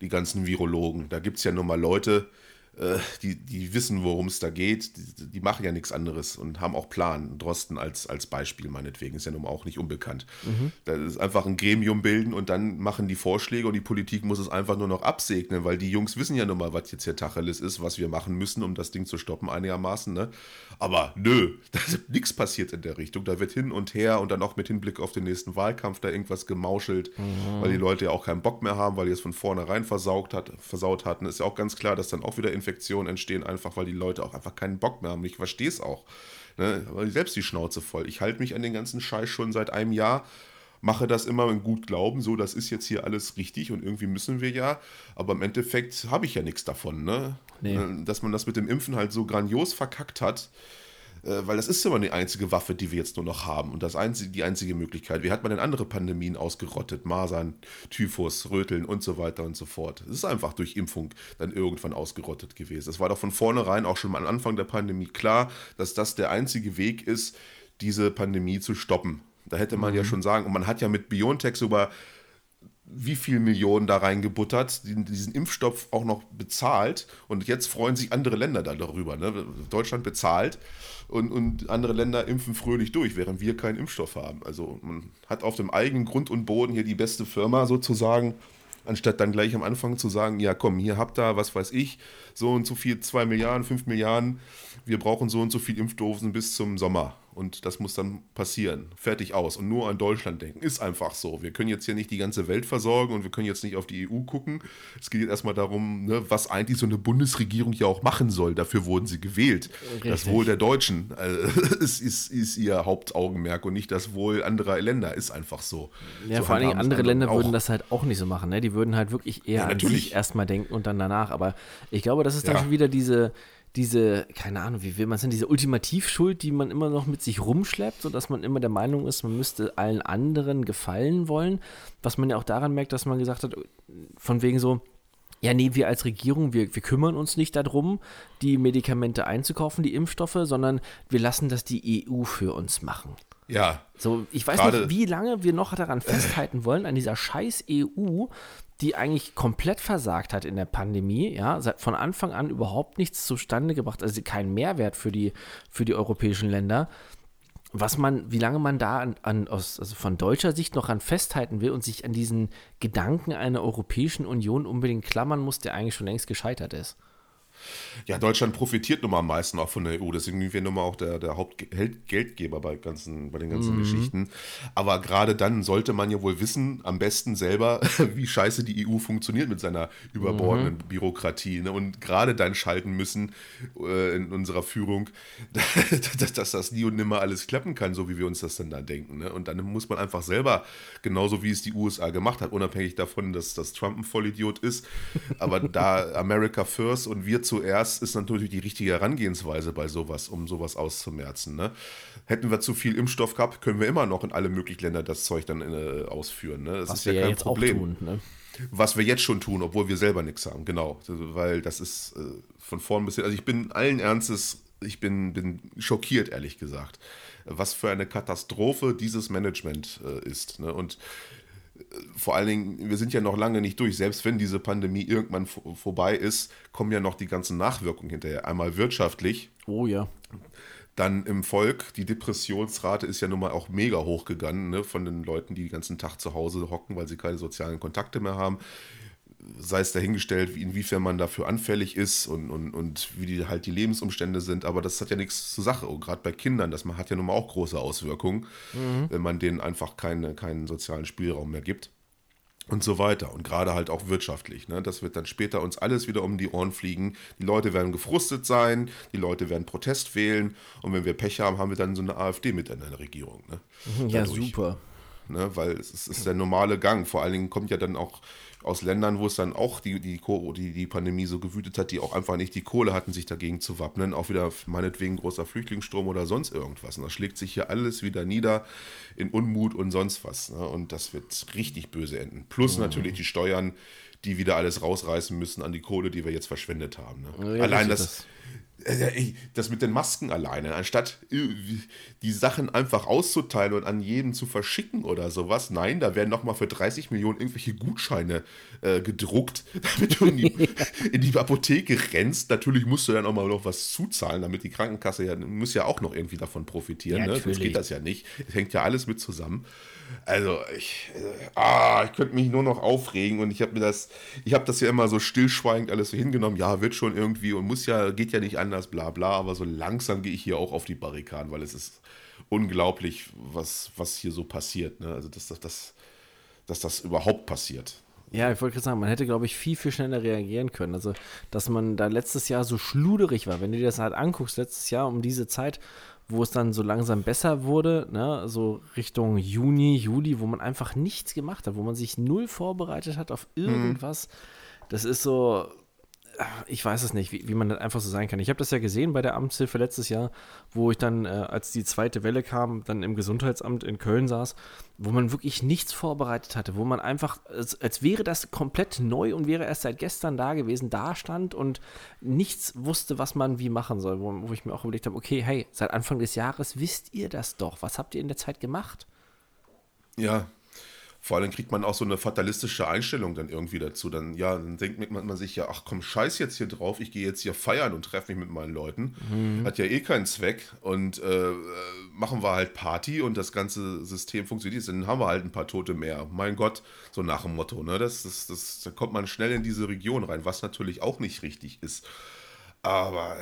S1: die ganzen Virologen. Da gibt es ja nun mal Leute, äh, die, die wissen, worum es da geht, die, die, machen ja nichts anderes und haben auch Plan. Drosten als, als Beispiel meinetwegen, ist ja nun auch nicht unbekannt. Mhm. Das ist einfach ein Gremium bilden und dann machen die Vorschläge und die Politik muss es einfach nur noch absegnen, weil die Jungs wissen ja nun mal, was jetzt hier Tacheles ist, was wir machen müssen, um das Ding zu stoppen einigermaßen. Ne? Aber nö, [LAUGHS] nichts passiert in der Richtung. Da wird hin und her und dann auch mit Hinblick auf den nächsten Wahlkampf da irgendwas gemauschelt, mhm. weil die Leute ja auch keinen Bock mehr haben, weil die es von vornherein versaugt hat, versaut hatten. Ist ja auch ganz klar, dass dann auch wieder Infektionen entstehen, einfach weil die Leute auch einfach keinen Bock mehr haben. Ich verstehe es auch. Ne? Weil selbst die Schnauze voll. Ich halte mich an den ganzen Scheiß schon seit einem Jahr mache das immer in gut Glauben, so, das ist jetzt hier alles richtig und irgendwie müssen wir ja, aber im Endeffekt habe ich ja nichts davon, ne? Nee. Äh, dass man das mit dem Impfen halt so grandios verkackt hat, weil das ist immer die einzige Waffe, die wir jetzt nur noch haben und das einzige, die einzige Möglichkeit. Wie hat man denn andere Pandemien ausgerottet? Masern, Typhus, Röteln und so weiter und so fort. Es ist einfach durch Impfung dann irgendwann ausgerottet gewesen. Es war doch von vornherein auch schon mal am Anfang der Pandemie klar, dass das der einzige Weg ist, diese Pandemie zu stoppen. Da hätte man mhm. ja schon sagen, und man hat ja mit BioNTech sogar wie viel Millionen da reingebuttert, diesen Impfstoff auch noch bezahlt und jetzt freuen sich andere Länder da darüber. Ne? Deutschland bezahlt und, und andere Länder impfen fröhlich durch, während wir keinen Impfstoff haben. Also man hat auf dem eigenen Grund und Boden hier die beste Firma sozusagen, anstatt dann gleich am Anfang zu sagen, ja komm, hier habt ihr, was weiß ich, so und so viel, zwei Milliarden, fünf Milliarden, wir brauchen so und so viel Impfdosen bis zum Sommer und das muss dann passieren. Fertig aus. Und nur an Deutschland denken. Ist einfach so. Wir können jetzt hier nicht die ganze Welt versorgen und wir können jetzt nicht auf die EU gucken. Es geht jetzt erstmal darum, ne, was eigentlich so eine Bundesregierung ja auch machen soll. Dafür wurden sie gewählt. Richtig. Das Wohl der Deutschen äh, [LAUGHS] ist, ist, ist, ihr Hauptaugenmerk und nicht das Wohl anderer Länder. Ist einfach so.
S2: Ja,
S1: so
S2: vor allen Dingen andere Länder auch. würden das halt auch nicht so machen. Ne? Die würden halt wirklich eher ja, an sich erstmal denken und dann danach. Aber ich glaube, das ist dann ja. schon wieder diese diese, keine Ahnung, wie will man es denn, diese Ultimativschuld, die man immer noch mit sich rumschleppt, sodass man immer der Meinung ist, man müsste allen anderen gefallen wollen. Was man ja auch daran merkt, dass man gesagt hat, von wegen so, ja, nee, wir als Regierung, wir, wir kümmern uns nicht darum, die Medikamente einzukaufen, die Impfstoffe, sondern wir lassen das die EU für uns machen.
S1: Ja.
S2: So, ich weiß nicht, wie lange wir noch daran festhalten wollen, an dieser scheiß EU, die eigentlich komplett versagt hat in der Pandemie, ja, von Anfang an überhaupt nichts zustande gebracht, also kein Mehrwert für die, für die europäischen Länder. Was man, wie lange man da an, an aus, also von deutscher Sicht noch an festhalten will und sich an diesen Gedanken einer Europäischen Union unbedingt klammern muss, der eigentlich schon längst gescheitert ist.
S1: Ja, Deutschland profitiert nun mal am meisten auch von der EU. Deswegen sind wir nun mal auch der, der Hauptgeldgeber bei, ganzen, bei den ganzen mhm. Geschichten. Aber gerade dann sollte man ja wohl wissen, am besten selber, [LAUGHS] wie scheiße die EU funktioniert mit seiner überbordenden mhm. Bürokratie. Ne? Und gerade dann schalten müssen äh, in unserer Führung, [LAUGHS] dass, dass, das nie und nimmer alles klappen kann, so wie wir uns das dann da denken. Ne? Und dann muss man einfach selber, genauso wie es die USA gemacht hat, unabhängig davon, dass, dass Trump ein Vollidiot ist, aber da [LAUGHS] America First und wir zuerst ist natürlich die richtige Herangehensweise bei sowas, um sowas auszumerzen. Ne? Hätten wir zu viel Impfstoff gehabt, können wir immer noch in alle möglichen Länder das Zeug dann äh, ausführen. Ne? Das
S2: Was ist ja kein Problem. Tun, ne?
S1: Was wir jetzt schon tun, obwohl wir selber nichts haben, genau. Weil das ist äh, von vorn bis hin. Also ich bin allen Ernstes, ich bin, bin schockiert, ehrlich gesagt, was für eine Katastrophe dieses Management äh, ist. Ne? Und vor allen Dingen, wir sind ja noch lange nicht durch. Selbst wenn diese Pandemie irgendwann vorbei ist, kommen ja noch die ganzen Nachwirkungen hinterher. Einmal wirtschaftlich.
S2: Oh ja.
S1: Dann im Volk, die Depressionsrate ist ja nun mal auch mega hochgegangen, ne, von den Leuten, die den ganzen Tag zu Hause hocken, weil sie keine sozialen Kontakte mehr haben sei es dahingestellt, wie, inwiefern man dafür anfällig ist und, und, und wie die halt die Lebensumstände sind, aber das hat ja nichts zur Sache. Und gerade bei Kindern, das hat ja nun mal auch große Auswirkungen, mhm. wenn man denen einfach keine, keinen sozialen Spielraum mehr gibt. Und so weiter. Und gerade halt auch wirtschaftlich. Ne? Das wird dann später uns alles wieder um die Ohren fliegen. Die Leute werden gefrustet sein, die Leute werden Protest wählen. Und wenn wir Pech haben, haben wir dann so eine AfD mit in der Regierung. Ne?
S2: Ja, Dadurch. super.
S1: Ne? weil es ist der normale Gang. Vor allen Dingen kommt ja dann auch aus Ländern, wo es dann auch die, die, die, die Pandemie so gewütet hat, die auch einfach nicht die Kohle hatten, sich dagegen zu wappnen. Auch wieder meinetwegen großer Flüchtlingsstrom oder sonst irgendwas. Und das schlägt sich hier alles wieder nieder in Unmut und sonst was. Ne? Und das wird richtig böse enden. Plus mhm. natürlich die Steuern, die wieder alles rausreißen müssen an die Kohle, die wir jetzt verschwendet haben. Ne? Ja, Allein das, das das mit den Masken alleine, anstatt äh, die Sachen einfach auszuteilen und an jeden zu verschicken oder sowas, nein, da werden nochmal für 30 Millionen irgendwelche Gutscheine äh, gedruckt, [LAUGHS] damit du in die, in die, Apotheke rennst. Natürlich musst du dann auch mal noch was zuzahlen, damit die Krankenkasse ja, muss ja auch noch irgendwie davon profitieren. Ja, ne? Sonst geht das ja nicht. Es hängt ja alles mit zusammen. Also, ich, ah, ich könnte mich nur noch aufregen und ich habe mir das, ich habe das ja immer so stillschweigend alles so hingenommen. Ja, wird schon irgendwie und muss ja, geht ja nicht anders, bla bla. Aber so langsam gehe ich hier auch auf die Barrikaden, weil es ist unglaublich, was, was hier so passiert. Ne? Also, dass, dass, dass, dass das überhaupt passiert.
S2: Ja, ich wollte gerade sagen, man hätte, glaube ich, viel, viel schneller reagieren können. Also, dass man da letztes Jahr so schluderig war. Wenn du dir das halt anguckst, letztes Jahr um diese Zeit wo es dann so langsam besser wurde, ne, so Richtung Juni, Juli, wo man einfach nichts gemacht hat, wo man sich null vorbereitet hat auf mhm. irgendwas. Mhm. Das ist so, ich weiß es nicht, wie, wie man das einfach so sein kann. Ich habe das ja gesehen bei der Amtshilfe letztes Jahr, wo ich dann, äh, als die zweite Welle kam, dann im Gesundheitsamt in Köln saß, wo man wirklich nichts vorbereitet hatte, wo man einfach, als, als wäre das komplett neu und wäre erst seit gestern da gewesen, da stand und nichts wusste, was man wie machen soll, wo, wo ich mir auch überlegt habe, okay, hey, seit Anfang des Jahres wisst ihr das doch. Was habt ihr in der Zeit gemacht?
S1: Ja, vor allem kriegt man auch so eine fatalistische Einstellung dann irgendwie dazu. Dann, ja, dann denkt man, man sich ja, ach komm, scheiß jetzt hier drauf, ich gehe jetzt hier feiern und treffe mich mit meinen Leuten. Mhm. Hat ja eh keinen Zweck. Und äh, machen wir halt Party und das ganze System funktioniert. Dann haben wir halt ein paar Tote mehr. Mein Gott, so nach dem Motto. Ne? Das, das, das, da kommt man schnell in diese Region rein, was natürlich auch nicht richtig ist. Aber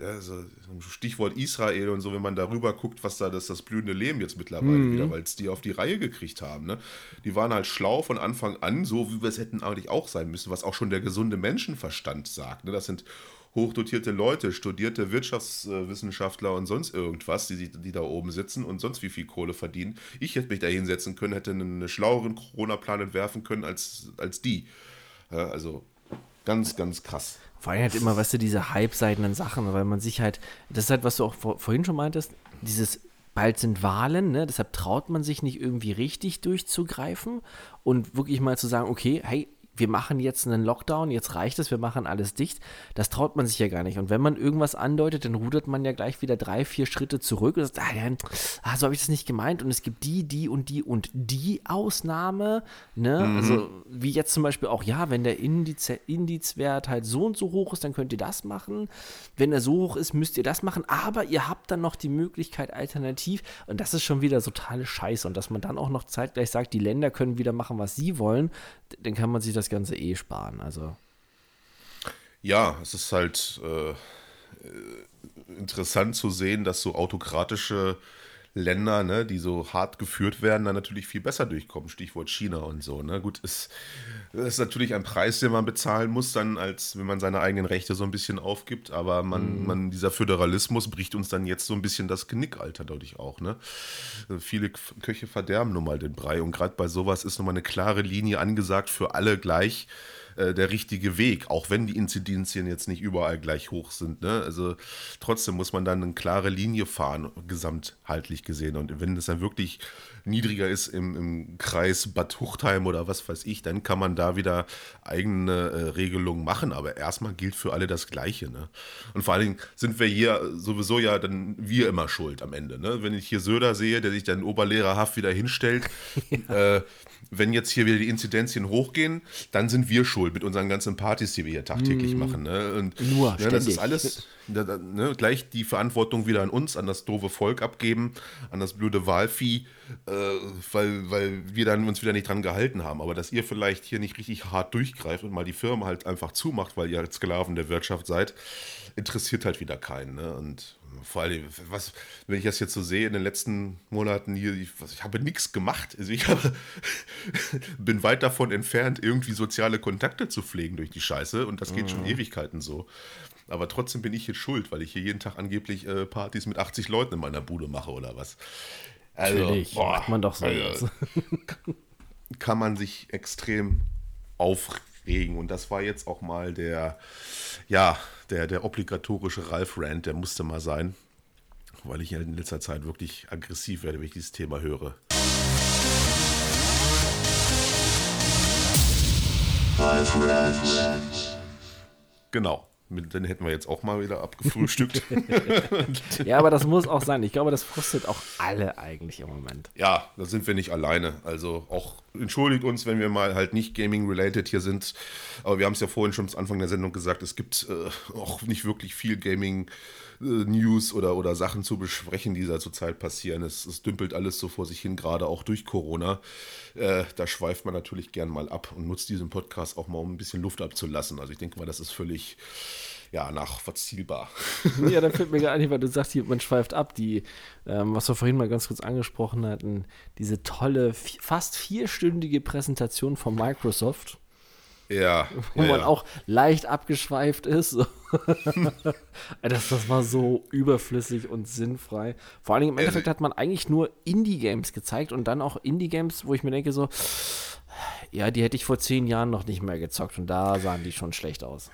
S1: also, Stichwort Israel und so, wenn man darüber guckt, was da das, das blühende Leben jetzt mittlerweile mhm. wieder, weil es die auf die Reihe gekriegt haben. Ne? Die waren halt schlau von Anfang an, so wie wir es hätten eigentlich auch sein müssen, was auch schon der gesunde Menschenverstand sagt. Ne? Das sind hochdotierte Leute, studierte Wirtschaftswissenschaftler und sonst irgendwas, die, die da oben sitzen und sonst wie viel Kohle verdienen. Ich hätte mich da hinsetzen können, hätte einen schlaueren Corona-Plan entwerfen können als, als die. Also ganz, ganz krass.
S2: Vor allem halt immer, weißt du, diese halbseitenden Sachen, weil man sich halt, das ist halt, was du auch vor, vorhin schon meintest, dieses bald sind Wahlen, ne? deshalb traut man sich nicht irgendwie richtig durchzugreifen und wirklich mal zu sagen, okay, hey, wir machen jetzt einen Lockdown, jetzt reicht es, wir machen alles dicht. Das traut man sich ja gar nicht. Und wenn man irgendwas andeutet, dann rudert man ja gleich wieder drei, vier Schritte zurück und sagt, ah, ja, ah, so habe ich das nicht gemeint. Und es gibt die, die und die und die Ausnahme. Ne? Mhm. Also wie jetzt zum Beispiel auch, ja, wenn der Indiz Indizwert halt so und so hoch ist, dann könnt ihr das machen. Wenn er so hoch ist, müsst ihr das machen. Aber ihr habt dann noch die Möglichkeit alternativ. Und das ist schon wieder totale Scheiße. Und dass man dann auch noch zeitgleich sagt, die Länder können wieder machen, was sie wollen, dann kann man sich das Ganze eh sparen. Also.
S1: Ja, es ist halt äh, interessant zu sehen, dass so autokratische Länder, ne, die so hart geführt werden, dann natürlich viel besser durchkommen. Stichwort China und so. Ne? Gut, es ist natürlich ein Preis, den man bezahlen muss, dann als wenn man seine eigenen Rechte so ein bisschen aufgibt. Aber man, mhm. man dieser Föderalismus bricht uns dann jetzt so ein bisschen das Genickalter dadurch auch. Ne? Viele Köche verderben nun mal den Brei. Und gerade bei sowas ist nochmal eine klare Linie angesagt für alle gleich äh, der richtige Weg, auch wenn die Inzidenzien jetzt nicht überall gleich hoch sind. Ne? Also trotzdem muss man dann eine klare Linie fahren, gesamtheitlich gesehen. Und wenn es dann wirklich niedriger ist im, im Kreis Bad Huchtheim oder was weiß ich, dann kann man da wieder eigene äh, Regelungen machen. Aber erstmal gilt für alle das Gleiche. Ne? Und vor allen Dingen sind wir hier sowieso ja dann wir immer schuld am Ende. Ne? Wenn ich hier Söder sehe, der sich dann oberlehrerhaft wieder hinstellt, [LAUGHS] ja. äh, wenn jetzt hier wieder die Inzidenzien hochgehen, dann sind wir schuld mit unseren ganzen Partys, die wir hier tagtäglich mm. machen. Ne? Und, Nur, ne, das ist alles ne, gleich die Verantwortung wieder an uns, an das doofe Volk abgeben, an das blöde Wahlvieh, äh, weil, weil wir dann uns wieder nicht dran gehalten haben. Aber dass ihr vielleicht hier nicht richtig hart durchgreift und mal die Firma halt einfach zumacht, weil ihr halt Sklaven der Wirtschaft seid, interessiert halt wieder keinen. Ne? Und vor allem, was, wenn ich das jetzt so sehe in den letzten Monaten hier, ich, ich habe nichts gemacht. Also ich habe, [LAUGHS] bin weit davon entfernt, irgendwie soziale Kontakte zu pflegen durch die Scheiße und das geht mhm. schon Ewigkeiten so. Aber trotzdem bin ich jetzt schuld, weil ich hier jeden Tag angeblich äh, Partys mit 80 Leuten in meiner Bude mache oder was. Also,
S2: Natürlich,
S1: boah,
S2: macht man doch so.
S1: also, [LAUGHS] kann man sich extrem aufregen. Und das war jetzt auch mal der, ja, der, der obligatorische Ralf-Rant, der musste mal sein, weil ich in letzter Zeit wirklich aggressiv werde, wenn ich dieses Thema höre. Genau. Den hätten wir jetzt auch mal wieder abgefrühstückt. [LAUGHS]
S2: Ja, aber das muss auch sein. Ich glaube, das frustet auch alle eigentlich im Moment.
S1: ja, da sind wir nicht alleine. Also auch entschuldigt uns, wenn wir mal halt nicht Gaming-related hier sind. Aber wir haben es ja vorhin schon am Anfang der Sendung gesagt, es gibt äh, auch nicht wirklich viel Gaming-News oder, oder Sachen zu besprechen, die da zurzeit passieren. Es, es dümpelt alles so vor sich hin, gerade auch durch Corona. Äh, da schweift man natürlich gern mal ab und nutzt diesen Podcast auch mal, um ein bisschen Luft abzulassen. Also ich denke mal, das ist völlig ja, nachvollziehbar.
S2: Ja, da [LAUGHS] fällt mir gar nicht, weil du sagst, hier, man schweift ab. Die, ähm, was wir vorhin mal ganz kurz angesprochen hatten, diese tolle, fast vierstündige Präsentation von Microsoft,
S1: Ja, [LAUGHS]
S2: wo
S1: ja,
S2: man
S1: ja.
S2: auch leicht abgeschweift ist. [LAUGHS] Das, das war so überflüssig und sinnfrei. Vor allen Dingen im Endeffekt hat man eigentlich nur Indie-Games gezeigt und dann auch Indie-Games, wo ich mir denke, so, ja, die hätte ich vor zehn Jahren noch nicht mehr gezockt und da sahen die schon schlecht aus.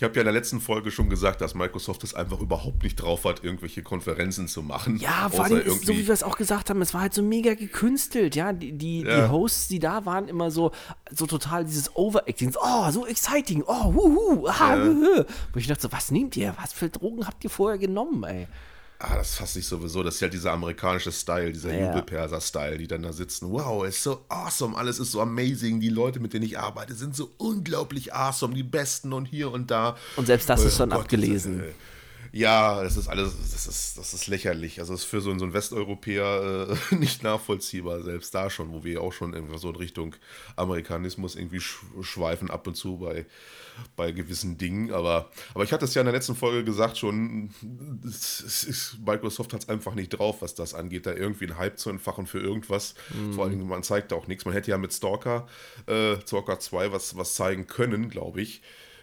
S1: Ich habe ja in der letzten Folge schon gesagt, dass Microsoft es einfach überhaupt nicht drauf hat, irgendwelche Konferenzen zu machen.
S2: Ja, vor allem, ist, so wie wir es auch gesagt haben, es war halt so mega gekünstelt, ja. Die, die,
S1: Ja.
S2: die Hosts, die da waren, immer so, so total dieses Overacting. Oh, so exciting. Oh, wuhu. Ah,
S1: Ja.
S2: Wo ich dachte so, was nehmt ihr? Was für Drogen habt ihr vorher genommen, ey?
S1: Ah, das fasse ich sowieso. Das ist ja dieser amerikanische Style, dieser
S2: Ja.
S1: Jubelperser-Style, die dann da sitzen. Wow, ist so awesome, alles ist so amazing. Die Leute, mit denen ich arbeite, sind so unglaublich awesome, die Besten und hier und da.
S2: Und selbst das
S1: Oh
S2: ist dann
S1: Gott,
S2: abgelesen.
S1: Das, äh, ja, das ist alles, das ist, das ist lächerlich. Also es ist für so, einen- so einen Westeuropäer äh, [LAUGHS] nicht nachvollziehbar, selbst da schon, wo wir auch schon irgendwie so in Richtung Amerikanismus irgendwie sch schweifen ab und zu bei, bei gewissen Dingen. Aber, aber ich hatte es ja in der letzten Folge gesagt schon, ist, Microsoft hat es einfach nicht drauf, was das angeht, da irgendwie einen Hype zu entfachen für irgendwas. Vor allem, man zeigt da auch nichts. Man hätte ja mit Stalker, äh, Stalker 2 was, was zeigen können, glaube ich.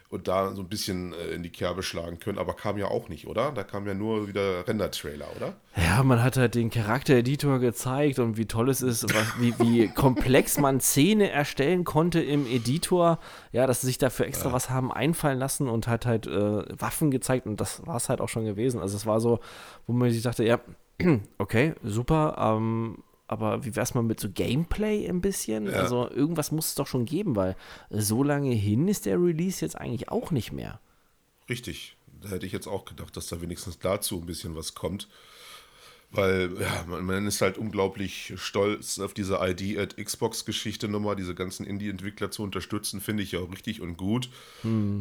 S1: Und da so ein bisschen äh, in die Kerbe schlagen können, aber kam ja auch nicht, oder? Da kam ja nur wieder Render-Trailer, oder?
S2: Ja, man hat halt den Charaktereditor gezeigt und wie toll es ist, was, wie, wie [LAUGHS] komplex man Szene erstellen konnte im Editor. Ja, dass sie sich dafür extra was haben einfallen lassen und hat halt äh, Waffen gezeigt und das war es halt auch schon gewesen. Also es war so, wo man sich dachte, ja, [CLEARS THROAT] okay, super, ähm, aber wie wär's mal mit so Gameplay ein bisschen?
S1: Ja.
S2: Also irgendwas muss es doch schon geben, weil so lange hin ist der Release jetzt eigentlich auch nicht mehr.
S1: Richtig. Da hätte ich jetzt auch gedacht, dass da wenigstens dazu ein bisschen was kommt. Weil, ja, man, man ist halt unglaublich stolz auf diese ID at Xbox-Geschichte nochmal, diese ganzen Indie-Entwickler zu unterstützen, finde ich ja auch richtig und gut.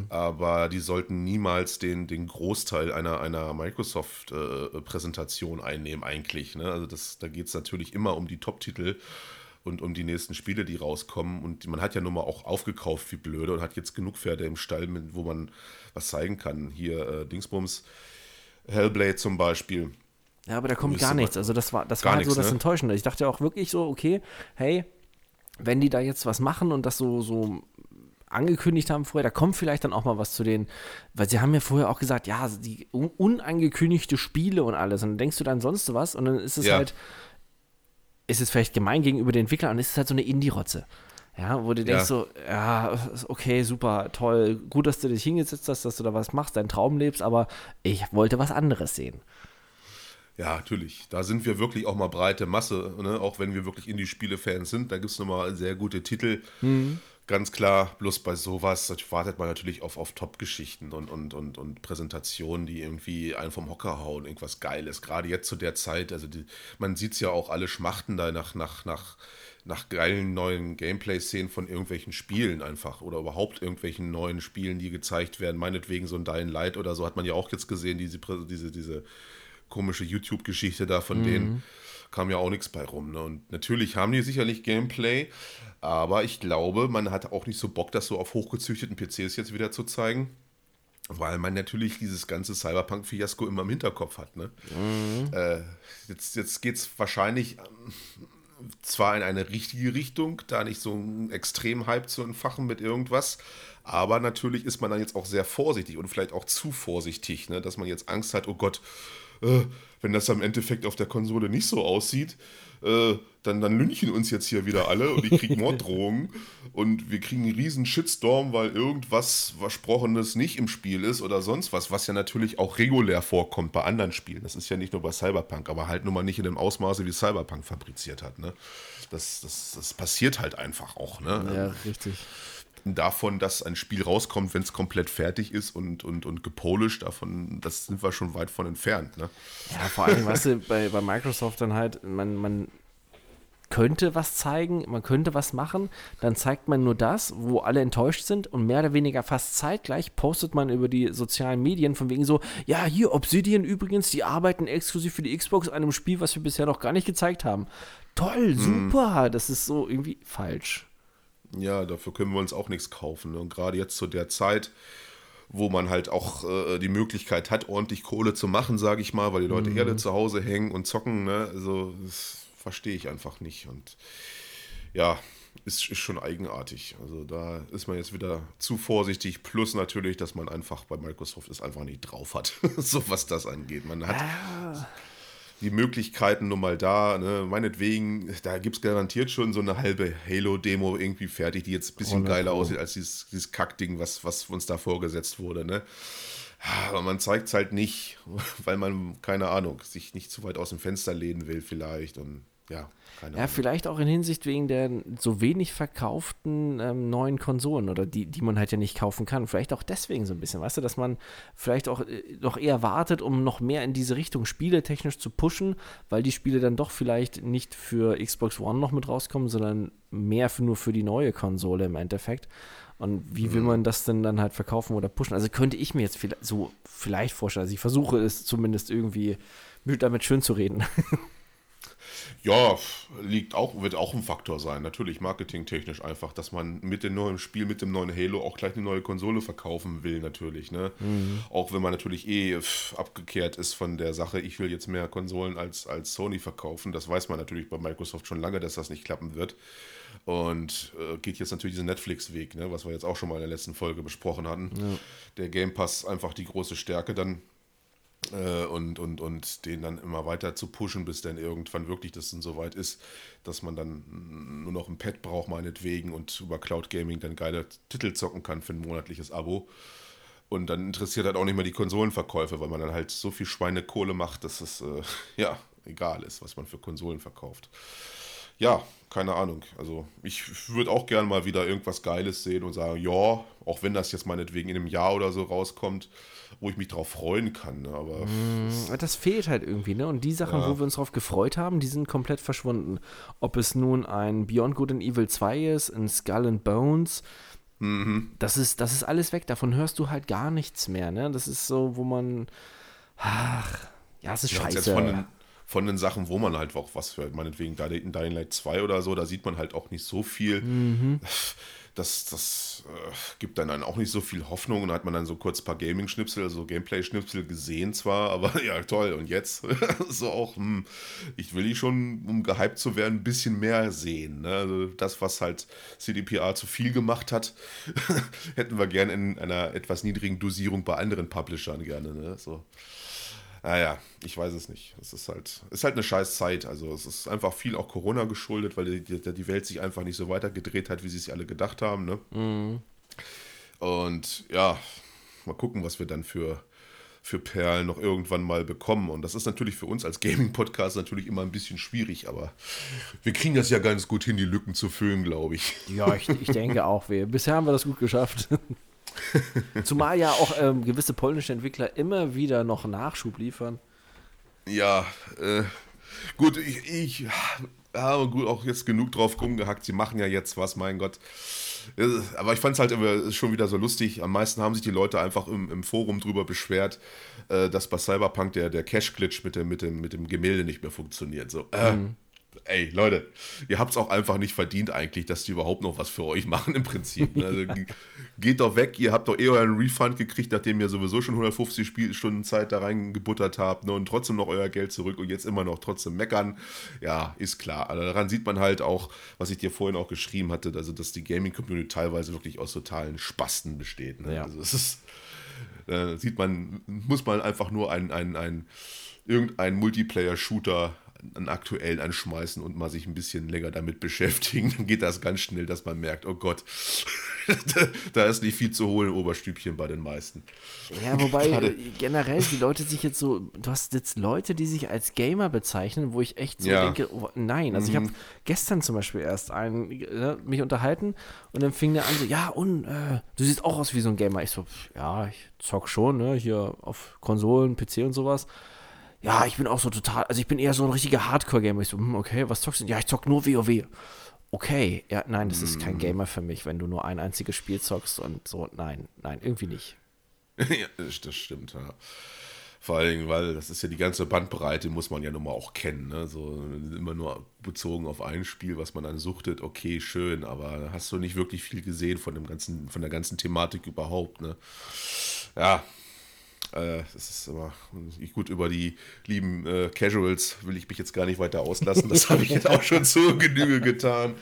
S1: Aber die sollten niemals den, den Großteil einer, einer Microsoft-Präsentation einnehmen, eigentlich. Ne? Also das, da geht es natürlich immer um die Top-Titel und um die nächsten Spiele, die rauskommen. Und man hat ja nun mal auch aufgekauft wie blöde und hat jetzt genug Pferde im Stall, mit, wo man was zeigen kann. Hier äh, Dingsbums, Hellblade zum Beispiel.
S2: Ja, aber da kommt gar nichts. Also das war, das war halt so das
S1: ne?
S2: Enttäuschende. Ich dachte auch wirklich so, okay, hey, wenn die da jetzt was machen und das so, so angekündigt haben vorher, da kommt vielleicht dann auch mal was zu denen, weil sie haben ja vorher auch gesagt, ja, die un unangekündigte Spiele und alles. Und dann denkst du dann sonst was und dann ist es
S1: Ja.
S2: halt, ist es vielleicht gemein gegenüber den Entwicklern und es ist halt so eine Indie-Rotze. Ja, wo du denkst
S1: Ja.
S2: so, ja, okay, super, toll, gut, dass du dich hingesetzt hast, dass du da was machst, deinen Traum lebst, aber ich wollte was anderes sehen.
S1: Ja, natürlich. Da sind wir wirklich auch mal breite Masse, ne? auch wenn wir wirklich Indie-Spiele-Fans sind. Da gibt es nochmal sehr gute Titel. Ganz klar, bloß bei sowas wartet man natürlich auf, auf Top-Geschichten und, und, und, und Präsentationen, die irgendwie einen vom Hocker hauen, irgendwas Geiles. Gerade jetzt zu der Zeit, also die, man sieht es ja auch, alle schmachten da nach, nach, nach, nach geilen neuen Gameplay-Szenen von irgendwelchen Spielen einfach oder überhaupt irgendwelchen neuen Spielen, die gezeigt werden. Meinetwegen so ein Dying Light oder so hat man ja auch jetzt gesehen, diese, diese, diese komische YouTube-Geschichte da von denen. Kam ja auch nichts bei rum. Ne? Und natürlich haben die sicherlich Gameplay, aber ich glaube, man hat auch nicht so Bock, das so auf hochgezüchteten PCs jetzt wieder zu zeigen. Weil man natürlich dieses ganze Cyberpunk-Fiasko immer im Hinterkopf hat. Ne? Äh, jetzt jetzt geht es wahrscheinlich ähm, zwar in eine richtige Richtung, da nicht so einen extremen Hype zu entfachen mit irgendwas, aber natürlich ist man dann jetzt auch sehr vorsichtig und vielleicht auch zu vorsichtig, ne? dass man jetzt Angst hat, oh Gott, äh, wenn das am Endeffekt auf der Konsole nicht so aussieht, äh, dann, dann lynchen uns jetzt hier wieder alle und ich kriege Morddrohungen [LAUGHS] und wir kriegen einen riesen Shitstorm, weil irgendwas Versprochenes nicht im Spiel ist oder sonst was, was ja natürlich auch regulär vorkommt bei anderen Spielen. Das ist ja nicht nur bei Cyberpunk, aber halt nun mal nicht in dem Ausmaße, wie Cyberpunk fabriziert hat. Ne? Das, das, das passiert halt einfach auch. Ne?
S2: Ja, richtig
S1: davon, dass ein Spiel rauskommt, wenn es komplett fertig ist und, und, und gepolished, davon, das sind wir schon weit von entfernt. Ne?
S2: Ja, vor allem, weißt du, bei, bei Microsoft dann halt, man, man könnte was zeigen, man könnte was machen, dann zeigt man nur das, wo alle enttäuscht sind und mehr oder weniger fast zeitgleich postet man über die sozialen Medien von wegen so, ja, hier Obsidian übrigens, die arbeiten exklusiv für die Xbox an einem Spiel, was wir bisher noch gar nicht gezeigt haben. Toll, mhm. super, mhm. das ist so irgendwie falsch.
S1: Ja, dafür können wir uns auch nichts kaufen. Ne? Und gerade jetzt zu der Zeit, wo man halt auch äh, die Möglichkeit hat, ordentlich Kohle zu machen, sage ich mal, weil die Leute mhm. eher zu Hause hängen und zocken. Ne? Also, das verstehe ich einfach nicht. Und ja, ist, ist schon eigenartig. Also da ist man jetzt wieder zu vorsichtig. Plus natürlich, dass man einfach bei Microsoft es einfach nicht drauf hat, [LAUGHS] so was das angeht. Man hat. Ah die Möglichkeiten nun mal da. Ne? Meinetwegen, da gibt es garantiert schon so eine halbe Halo-Demo irgendwie fertig, die jetzt ein bisschen oh, geiler cool. aussieht als dieses, dieses Kackding, was, was uns da vorgesetzt wurde. Ne? Aber man zeigt es halt nicht, [LAUGHS] weil man, keine Ahnung, sich nicht zu weit aus dem Fenster lehnen will vielleicht. Und ja,
S2: keine ja, Ahnung. vielleicht auch in Hinsicht wegen der so wenig verkauften ähm, neuen Konsolen oder die, die man halt ja nicht kaufen kann. Vielleicht auch deswegen so ein bisschen, weißt du, dass man vielleicht auch äh, noch eher wartet, um noch mehr in diese Richtung spieletechnisch zu pushen, weil die Spiele dann doch vielleicht nicht für Xbox One noch mit rauskommen, sondern mehr für, nur für die neue Konsole im Endeffekt. Und wie will mhm. man das denn dann halt verkaufen oder pushen? Also könnte ich mir jetzt vielleicht so vielleicht vorstellen. Also ich versuche es zumindest irgendwie damit schön zu reden. [LAUGHS]
S1: Ja, liegt auch, wird auch ein Faktor sein. Natürlich marketingtechnisch einfach, dass man mit dem neuen Spiel, mit dem neuen Halo auch gleich eine neue Konsole verkaufen will, natürlich. Ne? Mhm. Auch wenn man natürlich eh abgekehrt ist von der Sache, ich will jetzt mehr Konsolen als, als Sony verkaufen. Das weiß man natürlich bei Microsoft schon lange, dass das nicht klappen wird. Und äh, geht jetzt natürlich diesen Netflix-Weg, ne? was wir jetzt auch schon mal in der letzten Folge besprochen hatten. Ja. Der Game Pass einfach die große Stärke dann und, und, und den dann immer weiter zu pushen, bis dann irgendwann wirklich das dann so weit ist, dass man dann nur noch ein Pad braucht, meinetwegen, und über Cloud Gaming dann geile Titel zocken kann für ein monatliches Abo. Und dann interessiert halt auch nicht mehr die Konsolenverkäufe, weil man dann halt so viel Schweinekohle macht, dass es äh, [LAUGHS] ja egal ist, was man für Konsolen verkauft. Ja, keine Ahnung. Also ich würde auch gerne mal wieder irgendwas Geiles sehen und sagen, ja, auch wenn das jetzt meinetwegen in einem Jahr oder so rauskommt, wo ich mich drauf freuen kann. Ne? Aber
S2: mm, das fehlt halt irgendwie, ne? Und die Sachen, ja. wo wir uns drauf gefreut haben, die sind komplett verschwunden. Ob es nun ein Beyond Good and Evil 2 ist, ein Skull and Bones, mhm. das, ist, das ist alles weg. Davon hörst du halt gar nichts mehr, ne? Das ist so, wo man. Ach, ja, es ist ja, scheiße.
S1: Von den, von den Sachen, wo man halt auch was hört, meinetwegen in Dying Light 2 oder so, da sieht man halt auch nicht so viel. Mhm das, das äh, gibt dann, dann auch nicht so viel Hoffnung. Und da hat man dann so kurz ein paar Gaming-Schnipsel, also Gameplay-Schnipsel gesehen zwar, [LAUGHS] aber ja, toll. Und jetzt [LAUGHS] so auch, hm, ich will die schon, um gehypt zu werden, ein bisschen mehr sehen. Ne? Also das, was halt CDPR zu viel gemacht hat, [LAUGHS] hätten wir gerne in einer etwas niedrigen Dosierung bei anderen Publishern gerne. Ne? So. Naja, ich weiß es nicht. Es ist halt, ist halt eine scheiß Zeit. Also es ist einfach viel auch Corona geschuldet, weil die, die Welt sich einfach nicht so weitergedreht hat, wie sie es alle gedacht haben. Ne? Mhm. Und ja, mal gucken, was wir dann für, für Perlen noch irgendwann mal bekommen. Und das ist natürlich für uns als Gaming-Podcast natürlich immer ein bisschen schwierig, aber wir kriegen das ja ganz gut hin, die Lücken zu füllen, glaube ich.
S2: Ja, ich, ich denke auch. Wir, bisher haben wir das gut geschafft. [LAUGHS] [LAUGHS] Zumal ja auch ähm, gewisse polnische Entwickler immer wieder noch Nachschub liefern.
S1: Ja, äh, gut, ich, ich habe gut auch jetzt genug drauf rumgehackt. Sie machen ja jetzt was, mein Gott. Äh, aber ich fand es halt immer schon wieder so lustig. Am meisten haben sich die Leute einfach im, im Forum drüber beschwert, äh, dass bei Cyberpunk der, der Cache-Glitch mit dem, mit, dem, mit dem Gemälde nicht mehr funktioniert. So, äh, mhm. Ey, Leute, ihr habt es auch einfach nicht verdient eigentlich, dass die überhaupt noch was für euch machen im Prinzip. Ne? Also, [LAUGHS] geht doch weg, ihr habt doch eh euren Refund gekriegt, nachdem ihr sowieso schon 150 Spielstunden Zeit da reingebuttert habt ne? und trotzdem noch euer Geld zurück und jetzt immer noch trotzdem meckern. Ja, ist klar. Also daran sieht man halt auch, was ich dir vorhin auch geschrieben hatte, also dass die Gaming-Community teilweise wirklich aus totalen Spasten besteht. Ne? Ja. Also es ist, äh, sieht man, muss man einfach nur ein, ein, ein irgendein Multiplayer-Shooter einen aktuellen anschmeißen und mal sich ein bisschen länger damit beschäftigen, [LAUGHS] dann geht das ganz schnell, dass man merkt, oh Gott, [LAUGHS] da ist nicht viel zu holen, Oberstübchen bei den meisten.
S2: Ja, wobei [LAUGHS] Gerade. generell die Leute sich jetzt so, du hast jetzt Leute, die sich als Gamer bezeichnen, wo ich echt so ja. denke, oh, nein. Also mhm. ich habe gestern zum Beispiel erst einen, äh, mich unterhalten und dann fing der an so, ja und äh, du siehst auch aus wie so ein Gamer. Ich so, ja, ich zock schon, ne, hier auf Konsolen, PC und sowas ja, ich bin auch so total, also ich bin eher so ein richtiger Hardcore-Gamer. Ich so, hm, okay, was zockst du? Ja, ich zock nur WoW. Okay, ja, nein, das ist kein hm. Gamer für mich, wenn du nur ein einziges Spiel zockst und so, nein, nein, irgendwie nicht. [LAUGHS]
S1: ja, das stimmt, ja. Vor allen Dingen, weil das ist ja die ganze Bandbreite, muss man ja nun mal auch kennen. Ne? So immer nur bezogen auf ein Spiel, was man dann suchtet, okay, schön, aber hast du nicht wirklich viel gesehen von dem ganzen, von der ganzen Thematik überhaupt. Ne? Ja, äh, das ist immer gut über die lieben äh, Casuals will ich mich jetzt gar nicht weiter auslassen. Das habe ich jetzt auch schon zur Genüge getan.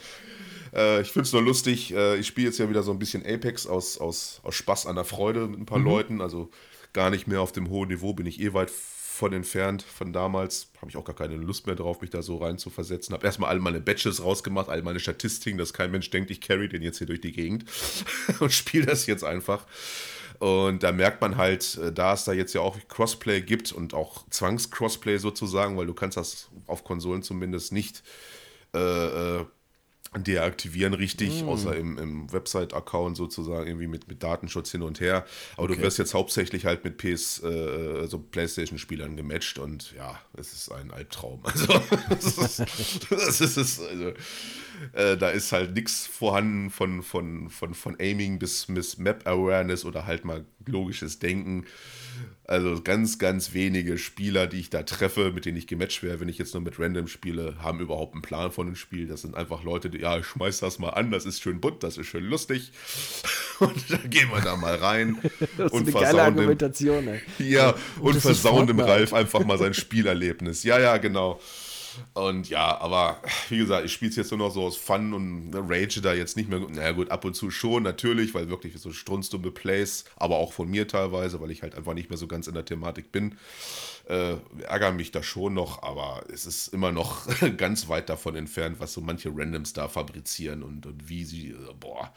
S1: Äh, ich finde es nur lustig. Äh, ich spiele jetzt ja wieder so ein bisschen Apex aus, aus, aus Spaß an der Freude mit ein paar mhm. Leuten. Also gar nicht mehr auf dem hohen Niveau, bin ich eh weit von entfernt. Von damals habe ich auch gar keine Lust mehr drauf, mich da so rein zu versetzen. Habe erstmal all meine Badges rausgemacht, all meine Statistiken, dass kein Mensch denkt, ich carry den jetzt hier durch die Gegend [LAUGHS] und spiele das jetzt einfach. Und da merkt man halt, äh, da es da jetzt ja auch Crossplay gibt und auch Zwangs-Crossplay sozusagen, weil du kannst das auf Konsolen zumindest nicht äh, äh deaktivieren richtig, mm. außer im, im Website-Account sozusagen, irgendwie mit, mit Datenschutz hin und her. Aber okay. du wirst jetzt hauptsächlich halt mit PS, äh, also Playstation-Spielern gematcht und ja, es ist ein Albtraum. [LAUGHS] Also, das ist, das ist also, äh, da ist halt nichts vorhanden von, von, von, von Aiming bis, bis Map-Awareness oder halt mal logisches Denken. Also ganz, ganz wenige Spieler, die ich da treffe, mit denen ich gematcht wäre, wenn ich jetzt nur mit Random spiele, haben überhaupt einen Plan von dem Spiel. Das sind einfach Leute, die, ja, ich schmeiß das mal an, das ist schön bunt, das ist schön lustig. [LAUGHS] Und dann gehen wir da mal rein. [LAUGHS]
S2: das ist und eine geile Argumentation, ey.
S1: Ja, und, und versauen dem Ralf einfach mal sein [LAUGHS] Spielerlebnis. Ja, ja, genau. Und ja, aber wie gesagt, ich spiele es jetzt nur noch so aus Fun und ne, rage da jetzt nicht mehr. Naja, gut, ab und zu schon, natürlich, weil wirklich so strunzdumme Plays, aber auch von mir teilweise, weil ich halt einfach nicht mehr so ganz in der Thematik bin. Äh, ärgern mich da schon noch, aber es ist immer noch [LAUGHS] ganz weit davon entfernt, was so manche Randoms da fabrizieren und, und wie sie, äh, boah.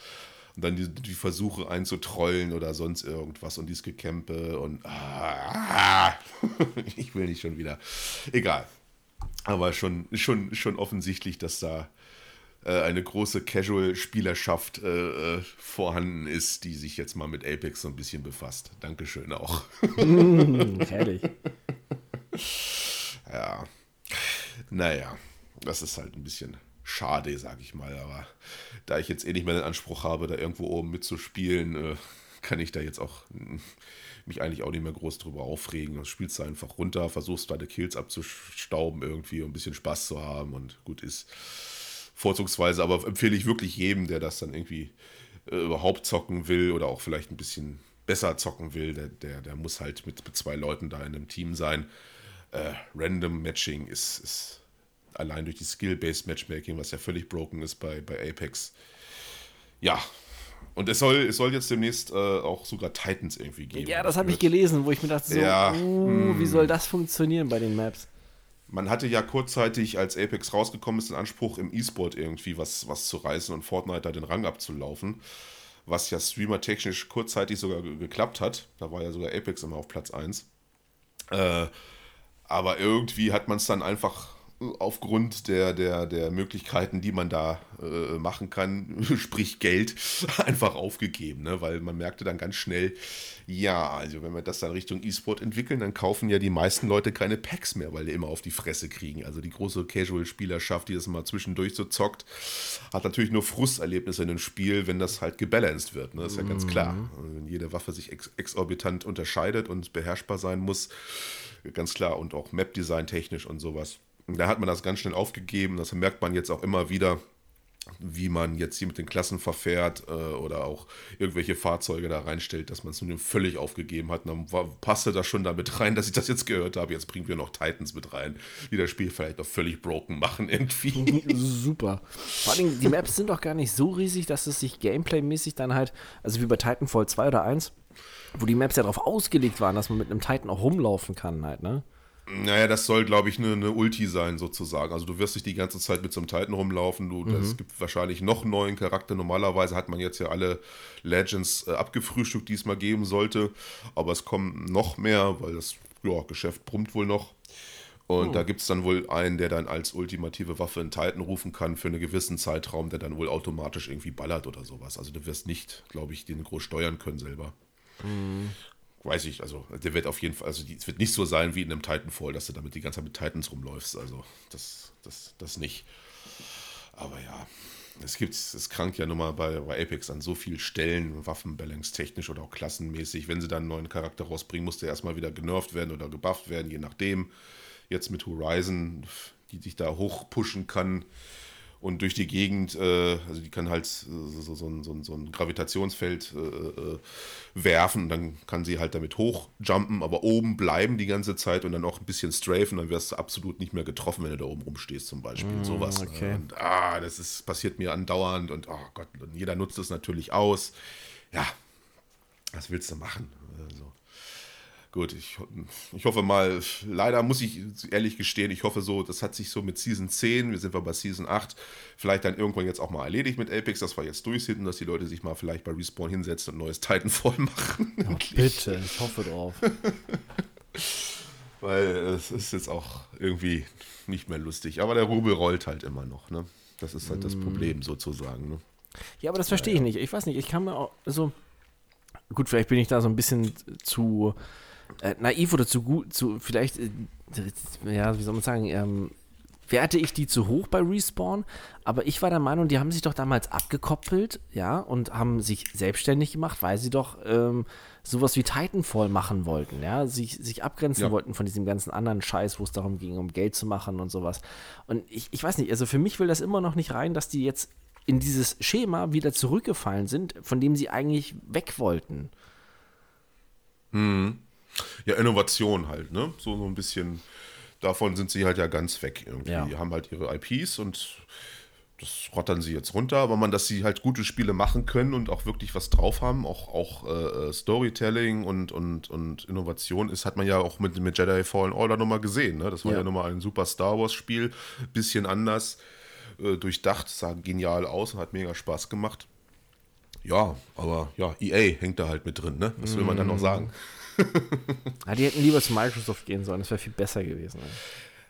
S1: Und dann die, die, Versuche einzutrollen oder sonst irgendwas und dieses Gekämpe und ah, [LAUGHS] ich will nicht schon wieder. Egal. Aber schon, schon, schon offensichtlich, dass da äh, eine große Casual-Spielerschaft äh, äh, vorhanden ist, die sich jetzt mal mit Apex so ein bisschen befasst. Dankeschön auch.
S2: Mm, herrlich. [LAUGHS]
S1: ja. Naja, das ist halt ein bisschen schade, sag ich mal. Aber da ich jetzt eh nicht mehr den Anspruch habe, da irgendwo oben mitzuspielen, äh, kann ich da jetzt auch mich eigentlich auch nicht mehr groß drüber aufregen. Du spielst du einfach runter, versuchst deine Kills abzustauben irgendwie, um ein bisschen Spaß zu haben und gut ist. Vorzugsweise, aber empfehle ich wirklich jedem, der das dann irgendwie äh, überhaupt zocken will oder auch vielleicht ein bisschen besser zocken will, der, der, der muss halt mit, mit zwei Leuten da in einem Team sein. Äh, Random Matching ist, ist allein durch die Skill-Based Matchmaking, was ja völlig broken ist bei, bei Apex. Ja, und es soll, es soll jetzt demnächst äh, auch sogar Titans irgendwie geben.
S2: Ja, das habe ich gelesen, wo ich mir dachte, so, ja, uh, wie hm. soll das funktionieren bei den Maps?
S1: Man hatte ja kurzzeitig, als Apex rausgekommen ist, den Anspruch, im E-Sport irgendwie was, was zu reißen und Fortnite da den Rang abzulaufen. Was ja streamer-technisch kurzzeitig sogar geklappt hat. Da war ja sogar Apex immer auf Platz 1. Äh, aber irgendwie hat man es dann einfach aufgrund der, der, der Möglichkeiten, die man da äh, machen kann, [LAUGHS] sprich Geld, [LAUGHS] einfach aufgegeben, ne? weil man merkte dann ganz schnell, ja, also wenn wir das dann Richtung E-Sport entwickeln, dann kaufen ja die meisten Leute keine Packs mehr, weil die immer auf die Fresse kriegen. Also die große Casual-Spielerschaft, die das mal zwischendurch so zockt, hat natürlich nur Frusterlebnisse in dem Spiel, wenn das halt gebalanced wird. Ne? Das ist ja ganz klar. Mhm. Wenn jede Waffe sich ex exorbitant unterscheidet und beherrschbar sein muss, ganz klar, und auch Map-Design technisch und sowas Da hat man das ganz schnell aufgegeben. Das merkt man jetzt auch immer wieder, wie man jetzt hier mit den Klassen verfährt äh, oder auch irgendwelche Fahrzeuge da reinstellt, dass man es nun völlig aufgegeben hat. Und dann war, passte das schon damit rein, dass ich das jetzt gehört habe. Jetzt bringen wir noch Titans mit rein, die das Spiel vielleicht noch völlig broken machen irgendwie. [LAUGHS]
S2: Super. Vor allem, die Maps sind doch gar nicht so riesig, dass es sich gameplay-mäßig dann halt, also wie bei Titanfall 2 oder 1, wo die Maps ja darauf ausgelegt waren, dass man mit einem Titan auch rumlaufen kann halt, ne?
S1: Naja, das soll, glaube ich, eine, eine Ulti sein, sozusagen. Also du wirst nicht die ganze Zeit mit so einem Titan rumlaufen. Du, mhm. Es gibt wahrscheinlich noch einen neuen Charakter. Normalerweise hat man jetzt ja alle Legends äh, abgefrühstückt, die es mal geben sollte. Aber es kommen noch mehr, weil das ja, Geschäft brummt wohl noch. Und oh. da gibt es dann wohl einen, der dann als ultimative Waffe einen Titan rufen kann für einen gewissen Zeitraum, der dann wohl automatisch irgendwie ballert oder sowas. Also du wirst nicht, glaube ich, den groß steuern können selber. Mhm weiß ich, also der wird auf jeden Fall, also es wird nicht so sein wie in einem Titanfall, dass du damit die ganze Zeit mit Titans rumläufst. Also das, das, das nicht. Aber ja, es gibt, es krankt ja nun mal bei, bei Apex an so vielen Stellen, Waffenbalance technisch oder auch klassenmäßig. Wenn sie dann einen neuen Charakter rausbringen, muss der erstmal wieder genervt werden oder gebufft werden, je nachdem. Jetzt mit Horizon, die sich da hochpushen kann und durch die Gegend, äh, also die kann halt so, so, so, so, so ein Gravitationsfeld äh, äh, werfen, dann kann sie halt damit hochjumpen, aber oben bleiben die ganze Zeit und dann auch ein bisschen strafen, dann wirst du absolut nicht mehr getroffen, wenn du da oben rumstehst zum Beispiel. Mm, sowas. Ne? Okay. Und ah, das ist, passiert mir andauernd und oh Gott, und jeder nutzt es natürlich aus. Ja, was willst du machen? Also, gut, ich, ich hoffe mal, leider muss ich ehrlich gestehen, ich hoffe so, das hat sich so mit Season 10, wir sind wir bei Season 8, vielleicht dann irgendwann jetzt auch mal erledigt mit Apex, dass wir jetzt durch sind und dass die Leute sich mal vielleicht bei Respawn hinsetzen und neues Titanfall [LAUGHS] machen.
S2: Ja, bitte, ich hoffe drauf. [LAUGHS]
S1: Weil es ist jetzt auch irgendwie nicht mehr lustig. Aber der Rubel rollt halt immer noch, ne? Das ist halt mm. das Problem sozusagen, ne?
S2: Ja, aber das verstehe ja, ich nicht. Ich weiß nicht, ich kann mir auch so. Gut, vielleicht bin ich da so ein bisschen zu äh, naiv oder zu gut, zu vielleicht, äh, ja, wie soll man sagen, ähm, werte ich die zu hoch bei Respawn, aber ich war der Meinung, die haben sich doch damals abgekoppelt, ja, und haben sich selbstständig gemacht, weil sie doch ähm, sowas wie Titanfall machen wollten, ja, sich, sich abgrenzen ja. wollten von diesem ganzen anderen Scheiß, wo es darum ging, um Geld zu machen und sowas. Und ich, ich weiß nicht, also für mich will das immer noch nicht rein, dass die jetzt in dieses Schema wieder zurückgefallen sind, von dem sie eigentlich weg wollten.
S1: Mhm. Ja, Innovation halt, ne? So, so ein bisschen, davon sind sie halt ja ganz weg irgendwie. Ja. Die haben halt ihre IPs und das rottern sie jetzt runter, aber man, dass sie halt gute Spiele machen können und auch wirklich was drauf haben, auch, auch äh, äh, Storytelling und, und, und Innovation ist, hat man ja auch mit, mit Jedi Fallen Order nochmal gesehen. Ne? Das war ja, ja nochmal ein super Star Wars-Spiel, bisschen anders, äh, durchdacht, sah genial aus und hat mega Spaß gemacht. Ja, aber ja, EA hängt da halt mit drin, ne? Was will man dann noch sagen?
S2: Ja, die hätten lieber zu Microsoft gehen sollen, das wäre viel besser gewesen.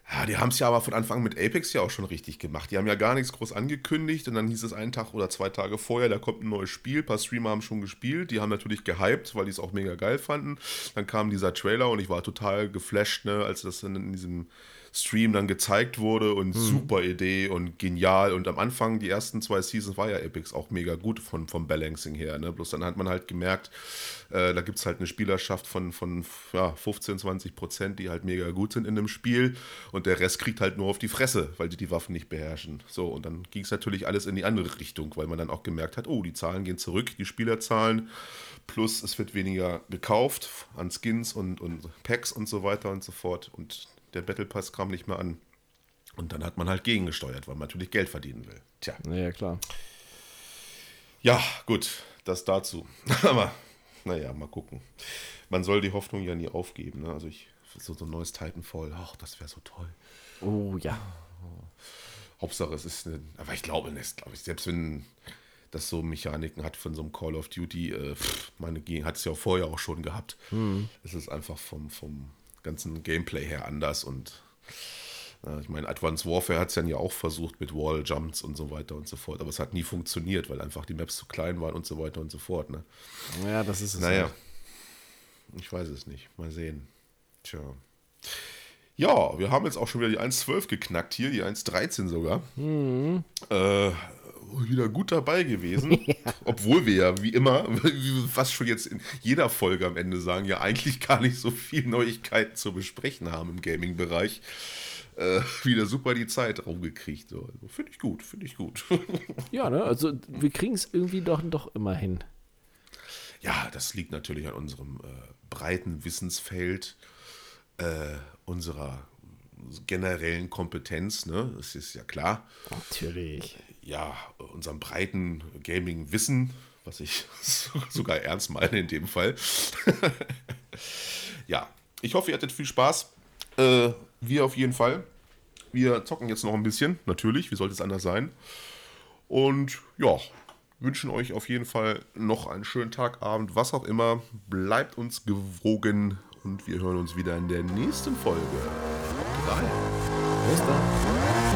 S1: Ja, die haben es ja aber von Anfang an mit Apex ja auch schon richtig gemacht. Die haben ja gar nichts groß angekündigt und dann hieß es einen Tag oder zwei Tage vorher, da kommt ein neues Spiel. Ein paar Streamer haben schon gespielt. Die haben natürlich gehypt, weil die es auch mega geil fanden. Dann kam dieser Trailer und ich war total geflasht, ne, als das in diesem Stream dann gezeigt wurde und mhm. super Idee und genial. Und am Anfang, die ersten zwei Seasons, war ja Epics auch mega gut von, vom Balancing her. Ne? Bloß dann hat man halt gemerkt, äh, da gibt es halt eine Spielerschaft von, von ja, 15, 20 Prozent, die halt mega gut sind in dem Spiel. Und der Rest kriegt halt nur auf die Fresse, weil die die Waffen nicht beherrschen. So, und dann ging es natürlich alles in die andere Richtung, weil man dann auch gemerkt hat, oh, die Zahlen gehen zurück, die Spielerzahlen. Plus es wird weniger gekauft an Skins und, und Packs und so weiter und so fort. Und der Battle Pass kam nicht mehr an. Und dann hat man halt gegengesteuert, weil man natürlich Geld verdienen will. Tja.
S2: Ja, klar.
S1: Ja, gut, das dazu. [LAUGHS] Aber naja, mal gucken. Man soll die Hoffnung ja nie aufgeben. Ne? Also ich, so, so ein neues Titanfall, ach, das wäre so toll.
S2: Oh ja.
S1: Hauptsache es ist eine, aber ich glaube nicht, glaube ich, selbst wenn das so Mechaniken hat von so einem Call of Duty, äh, pff, meine hat es ja vorher auch schon gehabt. Mhm. Es ist einfach vom, vom ganzen Gameplay her anders und äh, ich meine, Advanced Warfare hat es dann ja auch versucht mit Wall Jumps und so weiter und so fort, aber es hat nie funktioniert, weil einfach die Maps zu klein waren und so weiter und so fort. Ne?
S2: Ja, das ist es.
S1: Naja, halt. ich weiß es nicht. Mal sehen. Tja. Ja, wir haben jetzt auch schon wieder die 1.12 geknackt hier, die 1.13 sogar. Mhm. Äh, wieder gut dabei gewesen. [LAUGHS] ja. Obwohl wir ja, wie immer, [LAUGHS] fast schon jetzt in jeder Folge am Ende sagen, ja eigentlich gar nicht so viel Neuigkeiten zu besprechen haben im Gaming-Bereich. äh, wieder super die Zeit rumgekriegt. So. Also, finde ich gut, finde ich gut. [LAUGHS]
S2: ja, ne? Also wir kriegen es irgendwie doch, doch immer hin.
S1: Ja, das liegt natürlich an unserem äh, breiten Wissensfeld, äh, unserer generellen Kompetenz, ne? Das ist ja klar.
S2: Natürlich.
S1: Ja, unserem breiten Gaming-Wissen, was ich [LAUGHS] sogar ernst meine in dem Fall. [LAUGHS] ja, ich hoffe, ihr hattet viel Spaß. Äh, wir auf jeden Fall. Wir zocken jetzt noch ein bisschen, natürlich, wie sollte es anders sein. Und ja, wünschen euch auf jeden Fall noch einen schönen Tag, Abend, was auch immer. Bleibt uns gewogen und wir hören uns wieder in der nächsten Folge. Bis dann.